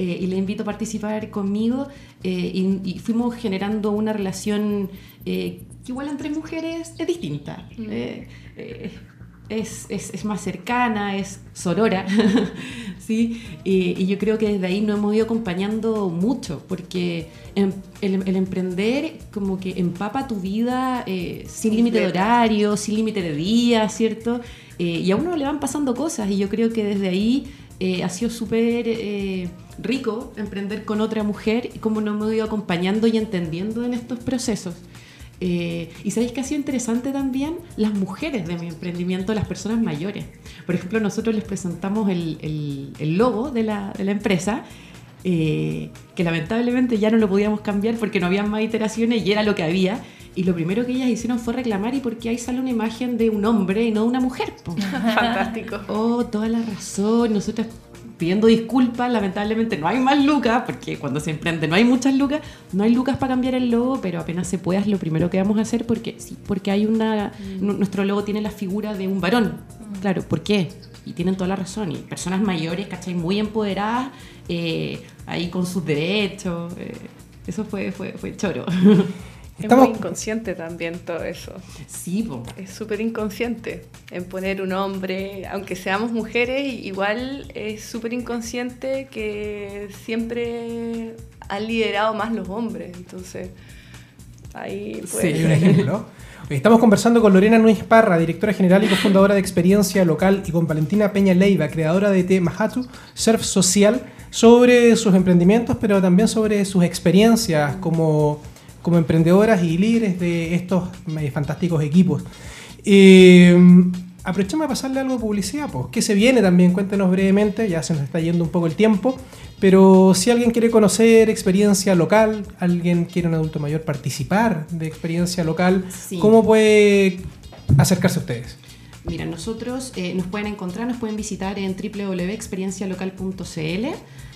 eh, y le invito a participar conmigo eh, y, y fuimos generando una relación eh, que igual entre mujeres es distinta. Eh, eh, es, es- es más cercana, es sorora, ¿sí? Y, y yo creo que desde ahí nos hemos ido acompañando mucho, porque em- el, el emprender como que empapa tu vida eh, sin límite de horario, sin límite de día, ¿cierto? Eh, y a uno le van pasando cosas y yo creo que desde ahí eh, ha sido súper rico emprender con otra mujer y cómo nos hemos ido acompañando y entendiendo en estos procesos. Eh, y sabéis que ha sido interesante también las mujeres de mi emprendimiento, las personas mayores. Por ejemplo, nosotros les presentamos el, el- el logo de la, de la empresa, eh, que lamentablemente ya no lo podíamos cambiar porque no había más iteraciones y era lo que había. Y lo primero que ellas hicieron fue reclamar, ¿y por qué ahí sale una imagen de un hombre y no de una mujer? po?". Fantástico. Oh, toda la razón. Nosotros pidiendo disculpas, lamentablemente no hay más lucas, porque cuando se emprende no hay muchas lucas, no hay lucas para cambiar el logo, pero apenas se pueda es lo primero que vamos a hacer porque sí, porque hay una nu- nuestro logo tiene la figura de un varón. Claro, ¿por qué? Y tienen toda la razón. Y personas mayores, ¿cachai? Muy empoderadas, eh, ahí con sus derechos. eh, eso fue, fue, fue choro. Estamos- Es muy inconsciente también todo eso. sí, po. Es súper inconsciente en poner un hombre, aunque seamos mujeres, igual es súper inconsciente que siempre han liderado más los hombres. Entonces, ahí Sí, puede hay un ejemplo. Estamos conversando con Lorena Núñez Parra, directora general y cofundadora de Experiencia Local, y con Valentina Peña Leiva, creadora de Te Mahatu, Surf Social, sobre sus emprendimientos, pero también sobre sus experiencias como, como emprendedoras y líderes de estos eh, fantásticos equipos. Eh, aprovechemos de pasarle algo de publicidad, pues. ¿Qué se viene también? Cuéntenos brevemente, ya se nos está yendo un poco el tiempo. Pero si alguien quiere conocer experiencia local, alguien quiere un adulto mayor participar de experiencia local, Sí. ¿cómo puede acercarse a ustedes? Mira, nosotros eh, nos pueden encontrar, nos pueden visitar en www.experiencialocal.cl.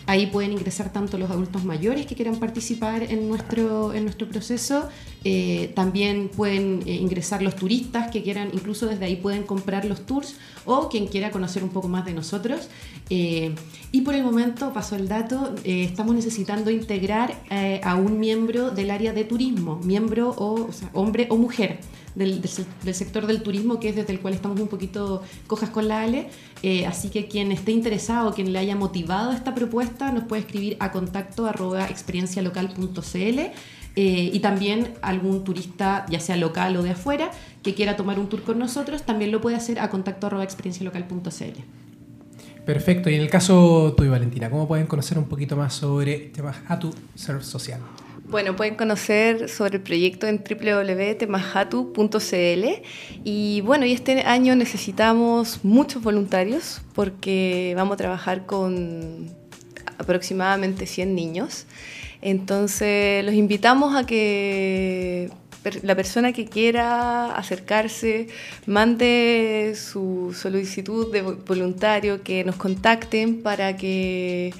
Ahí pueden ingresar tanto los adultos mayores que quieran participar en nuestro, en nuestro proceso. eh, también pueden eh, ingresar los turistas que quieran, incluso desde ahí pueden comprar los tours o quien quiera conocer un poco más de nosotros. Eh, y por el momento, paso el dato, estamos necesitando integrar a un miembro del área de turismo, miembro o, hombre o mujer del, del sector del turismo, que es desde el cual estamos un poquito cojas con la Ale. Eh, así que quien esté interesado, quien le haya motivado esta propuesta, nos puede escribir a contacto arroba experiencialocal.cl. eh, y también algún turista, ya sea local o de afuera, que quiera tomar un tour con nosotros, también lo puede hacer a contacto arroba experiencialocal.cl. Perfecto. Y en el caso tuyo, Valentina, ¿cómo pueden conocer un poquito más sobre temas a tu Surf Social? Bueno, pueden conocer sobre el proyecto en www.temahatu.cl y bueno, y este año necesitamos muchos voluntarios porque vamos a trabajar con aproximadamente 100 niños. Entonces, los invitamos a que la persona que quiera acercarse mande su solicitud de vo- voluntario, que nos contacten para que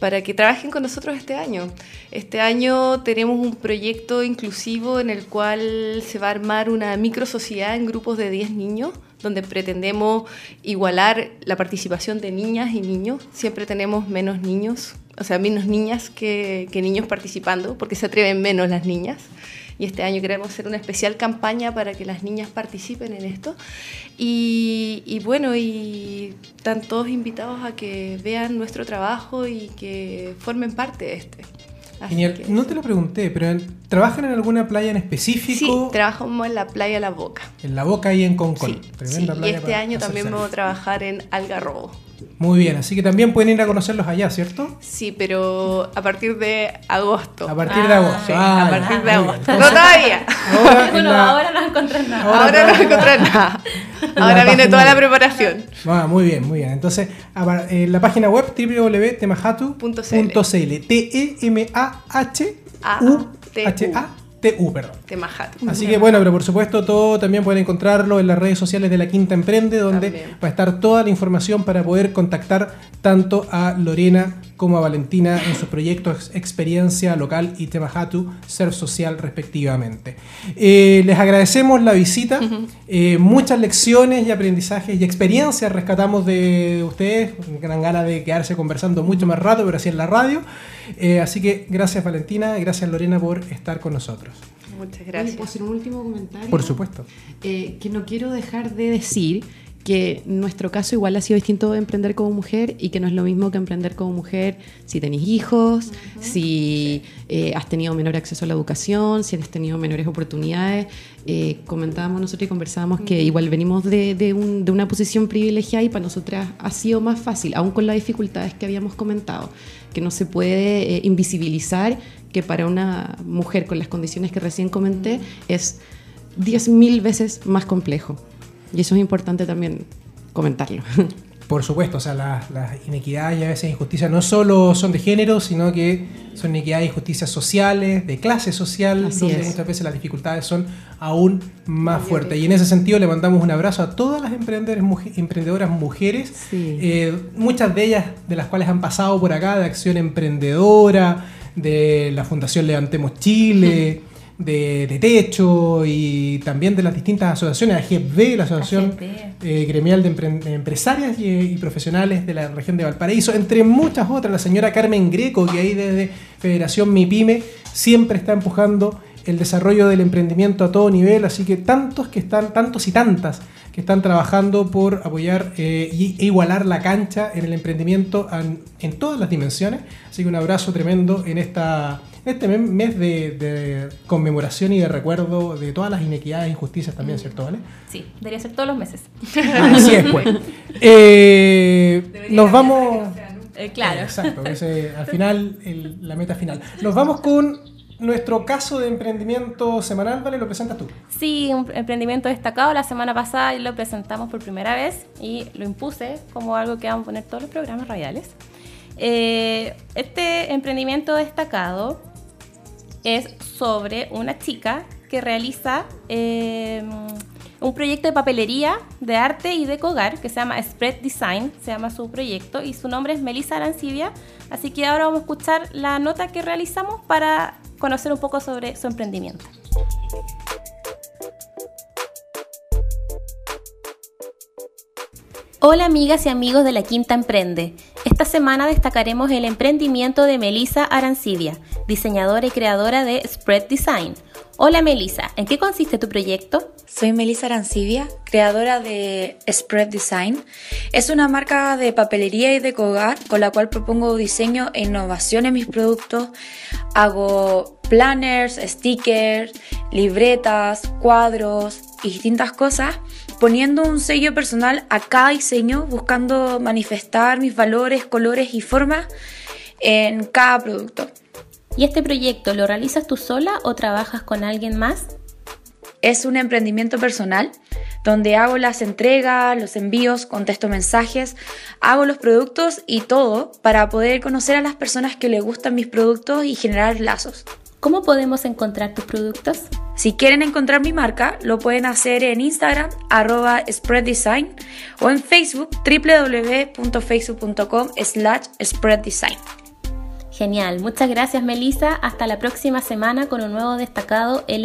para que trabajen con nosotros este año. Este año tenemos un proyecto inclusivo en el cual se va a armar una micro sociedad en grupos de 10 niños, donde pretendemos igualar la participación de niñas y niños. Siempre tenemos menos niños, o sea, menos niñas que, que niños participando, porque se atreven menos las niñas. Y este año queremos hacer una especial campaña para que las niñas participen en esto. Y, y bueno, y están todos invitados a que vean nuestro trabajo y que formen parte de este. Así Genial. que No te lo pregunté, pero ¿trabajan en alguna playa en Sí, específico? trabajamos en la playa La Boca. en La Boca y en Concón. Sí, sí, y este año también vamos a trabajar en Algarrobo. Muy bien, así que también pueden ir a conocerlos allá, ¿cierto? Sí, pero a partir de agosto. A partir de agosto. Sí, Ah, a ya, partir de muy bien. agosto. No todavía. Ahora, en Bueno, la- ahora no encontrás nada. Ahora Ahora no encontrar nada. la Ahora viene página toda la web. preparación. Ah, muy bien, muy bien. Entonces, en la página web www.temahatu.cl. T-E-M-A-H-U-H-A-T-U, perdón. Temahatu. Así que bueno, pero por supuesto todo también pueden encontrarlo en las redes sociales de la Quinta Emprende, donde También. va a estar toda la información para poder contactar tanto a Lorena como a Valentina en sus proyectos Experiencia Local y Temahatu Ser Social respectivamente. Eh, les agradecemos la visita, eh, muchas lecciones y aprendizajes y experiencias rescatamos de ustedes, gran ganas de quedarse conversando mucho más rato, pero así en la radio. Eh, así que gracias Valentina, gracias Lorena por estar con nosotros. Muchas gracias. ¿Puedo hacer un último comentario? Por supuesto. Eh, que no quiero dejar de decir que nuestro caso igual ha sido distinto de emprender como mujer y que no es lo mismo que emprender como mujer si tenéis hijos, si eh, has tenido menor acceso a la educación, si has tenido menores oportunidades. Eh, comentábamos nosotros y conversábamos que igual venimos de, de un- de una posición privilegiada y para nosotras ha sido más fácil, aún con las dificultades que habíamos comentado, que no se puede eh, invisibilizar que para una mujer con las condiciones que recién comenté es 10.000 veces más complejo. Y eso es importante también comentarlo. Por supuesto, o sea, las, las inequidades y a veces injusticias no solo son de género, sino que son inequidades e injusticias sociales, de clase social, Así donde es. muchas veces las dificultades son aún más fuertes. Y en ese sentido le mandamos un abrazo a todas las emprendedoras mujeres, Sí. eh, muchas de ellas de las cuales han pasado por acá, de Acción Emprendedora, de la Fundación Levantemos Chile. De, de Techo y también de las distintas asociaciones, AGB, la Asociación eh, gremial de, empre- de empresarias y, y profesionales de la región de Valparaíso, entre muchas otras. La señora Carmen Greco, que ahí desde Federación MIPYME siempre está empujando el desarrollo del emprendimiento a todo nivel, así que tantos que están, tantos y tantas que están trabajando por apoyar eh, y, e igualar la cancha en el emprendimiento en, en todas las dimensiones. Así que un abrazo tremendo en esta este me- mes de, de conmemoración y de recuerdo de todas las inequidades e injusticias también, ¿cierto? ¿Vale? Sí, debería ser todos los meses. Así es, pues. Eh, nos vamos. Eh, claro. Exacto, ese, al final, el- la meta final. Nos vamos con nuestro caso de emprendimiento semanal, ¿vale? Lo presentas tú. Sí, un emprendimiento destacado. La semana pasada lo presentamos por primera vez y lo impuse como algo que vamos a poner todos los programas radiales. Eh, este emprendimiento destacado es sobre una chica que realiza eh, un proyecto de papelería, de arte y de hogar que se llama Spread Design, se llama su proyecto, y su nombre es Melissa Arancibia. Así que ahora vamos a escuchar la nota que realizamos para conocer un poco sobre su emprendimiento. Hola amigas y amigos de la Quinta Emprende. Esta semana destacaremos el emprendimiento de Melissa Arancibia, diseñadora y creadora de Spread Design. Hola Melissa, ¿en qué consiste tu proyecto? Soy Melissa Arancibia, creadora de Spread Design. Es una marca de papelería y de hogar con la cual propongo diseño e innovación en mis productos. Hago planners, stickers, libretas, cuadros y distintas cosas, poniendo un sello personal a cada diseño, buscando manifestar mis valores, colores y formas en cada producto. ¿Y este proyecto lo realizas tú sola o trabajas con alguien más? Es un emprendimiento personal donde hago las entregas, los envíos, contesto mensajes, hago los productos y todo para poder conocer a las personas que les gustan mis productos y generar lazos. ¿Cómo podemos encontrar tus productos? Si quieren encontrar mi marca, lo pueden hacer en Instagram, arroba spreaddesign, o en Facebook, www.facebook.com slash spreaddesign. Genial, muchas gracias Melissa. Hasta la próxima semana con un nuevo destacado E.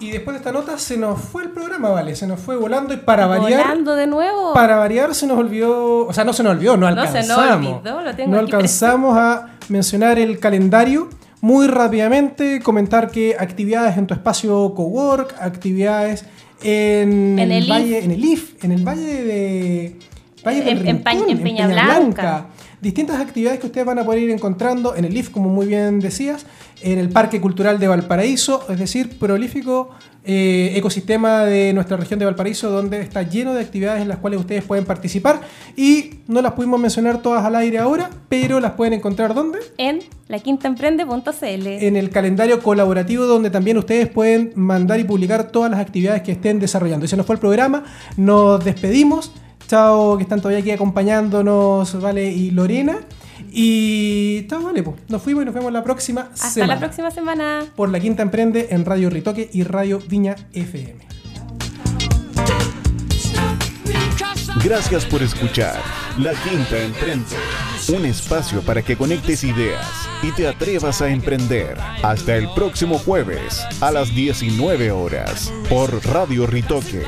Y después de esta nota se nos fue el programa, ¿vale? Se nos fue volando y para variar. Volando de nuevo. Para variar se nos olvidó, o sea, no se nos olvidó, no No se nos alcanzamos. olvidó, lo tengo no aquí alcanzamos a mencionar el calendario. Muy rápidamente comentar que actividades en tu espacio cowork, actividades en, En el valle, IF. en el IF, en el valle de Valle En- Rincón, en Peña Blanca. Distintas actividades que ustedes van a poder ir encontrando en el IF, como muy bien decías, en el Parque Cultural de Valparaíso, es decir, prolífico eh, ecosistema de nuestra región de Valparaíso, donde está lleno de actividades en las cuales ustedes pueden participar. Y no las pudimos mencionar todas al aire ahora, pero las pueden encontrar ¿dónde? En laquintaemprende.cl. En el calendario colaborativo, donde también ustedes pueden mandar y publicar todas las actividades que estén desarrollando. Ese nos fue el programa, nos despedimos. Chao, que están todavía aquí acompañándonos, Vale y Lorena. Y chao, Vale, pues. Nos fuimos y nos vemos la próxima Hasta semana. la próxima semana. Por la Quinta Emprende en Radio Ritoque y Radio Viña FM. Gracias por escuchar La Quinta Emprende, un espacio para que conectes ideas y te atrevas a emprender. Hasta el próximo jueves a las 19 horas por Radio Ritoque.